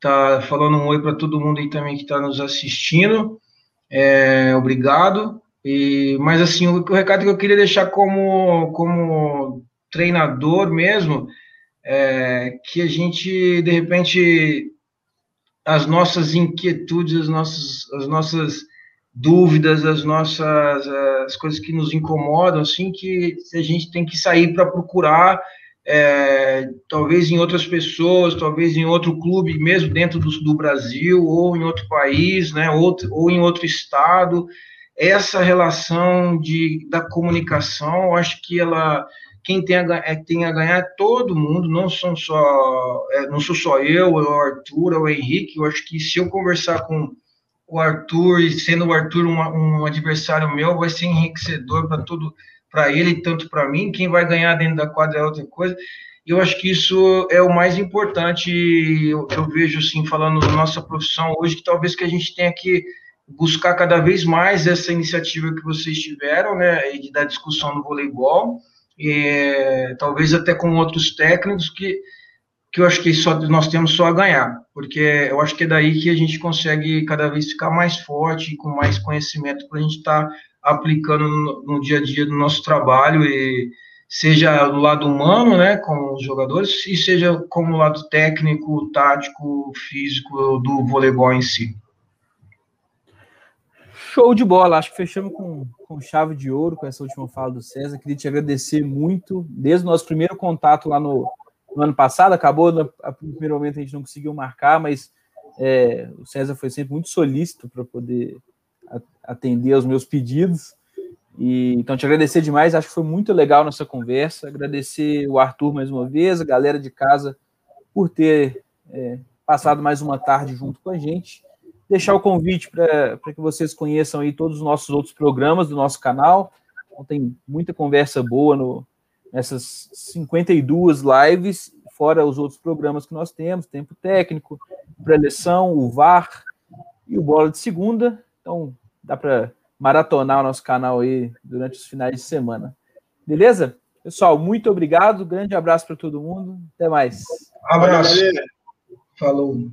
tá falando um oi para todo mundo aí também que está nos assistindo. É, obrigado. E, mas assim, o, o, recado que eu queria deixar como, como treinador mesmo é que a gente, de repente, as nossas inquietudes, as nossas, as nossas dúvidas, as nossas as coisas que nos incomodam, assim, que a gente tem que sair para procurar é, talvez em outras pessoas, talvez em outro clube, mesmo dentro do, do Brasil, ou em outro país, né, ou, ou em outro estado. Essa relação de, da comunicação, eu acho que ela, quem tem a, é, tem a ganhar é todo mundo, não são só, é, não sou só eu, é o Arthur, é o Henrique. Eu acho que se eu conversar com o Arthur e sendo o Arthur um, um adversário meu, vai ser enriquecedor para todo para ele, tanto para mim. Quem vai ganhar dentro da quadra é outra coisa. Eu acho que isso é o mais importante. Eu, eu vejo assim, falando da nossa profissão hoje, que talvez que a gente tenha que buscar cada vez mais essa iniciativa que vocês tiveram, né, e da discussão no voleibol, e, talvez até com outros técnicos que que eu acho que só nós temos só a ganhar, porque eu acho que é daí que a gente consegue cada vez ficar mais forte, com mais conhecimento para a gente estar tá aplicando no, no, dia a dia do nosso trabalho e seja do lado humano, né, com os jogadores, e seja como lado técnico, tático, físico do voleibol em si. Show de bola, acho que fechamos com, com chave de ouro com essa última fala do César. Queria te agradecer muito, desde o nosso primeiro contato lá no, no ano passado, acabou no, primeiro momento a gente não conseguiu marcar, mas é, o César foi sempre muito solícito para poder atender aos meus pedidos. E, então, te agradecer demais, acho que foi muito legal nossa conversa. Agradecer o Arthur mais uma vez, a galera de casa, por ter é, passado mais uma tarde junto com a gente. Deixar o convite para que vocês conheçam aí todos os nossos outros programas do nosso canal. Então, tem muita conversa boa no, nessas 52 lives, fora os outros programas que nós temos: Tempo Técnico, Preleção, o VAR e o Bola de Segunda. Então, dá para maratonar o nosso canal aí durante os finais de semana. Beleza? Pessoal, muito obrigado. Grande abraço para todo mundo. Até mais. Abraço. Falou.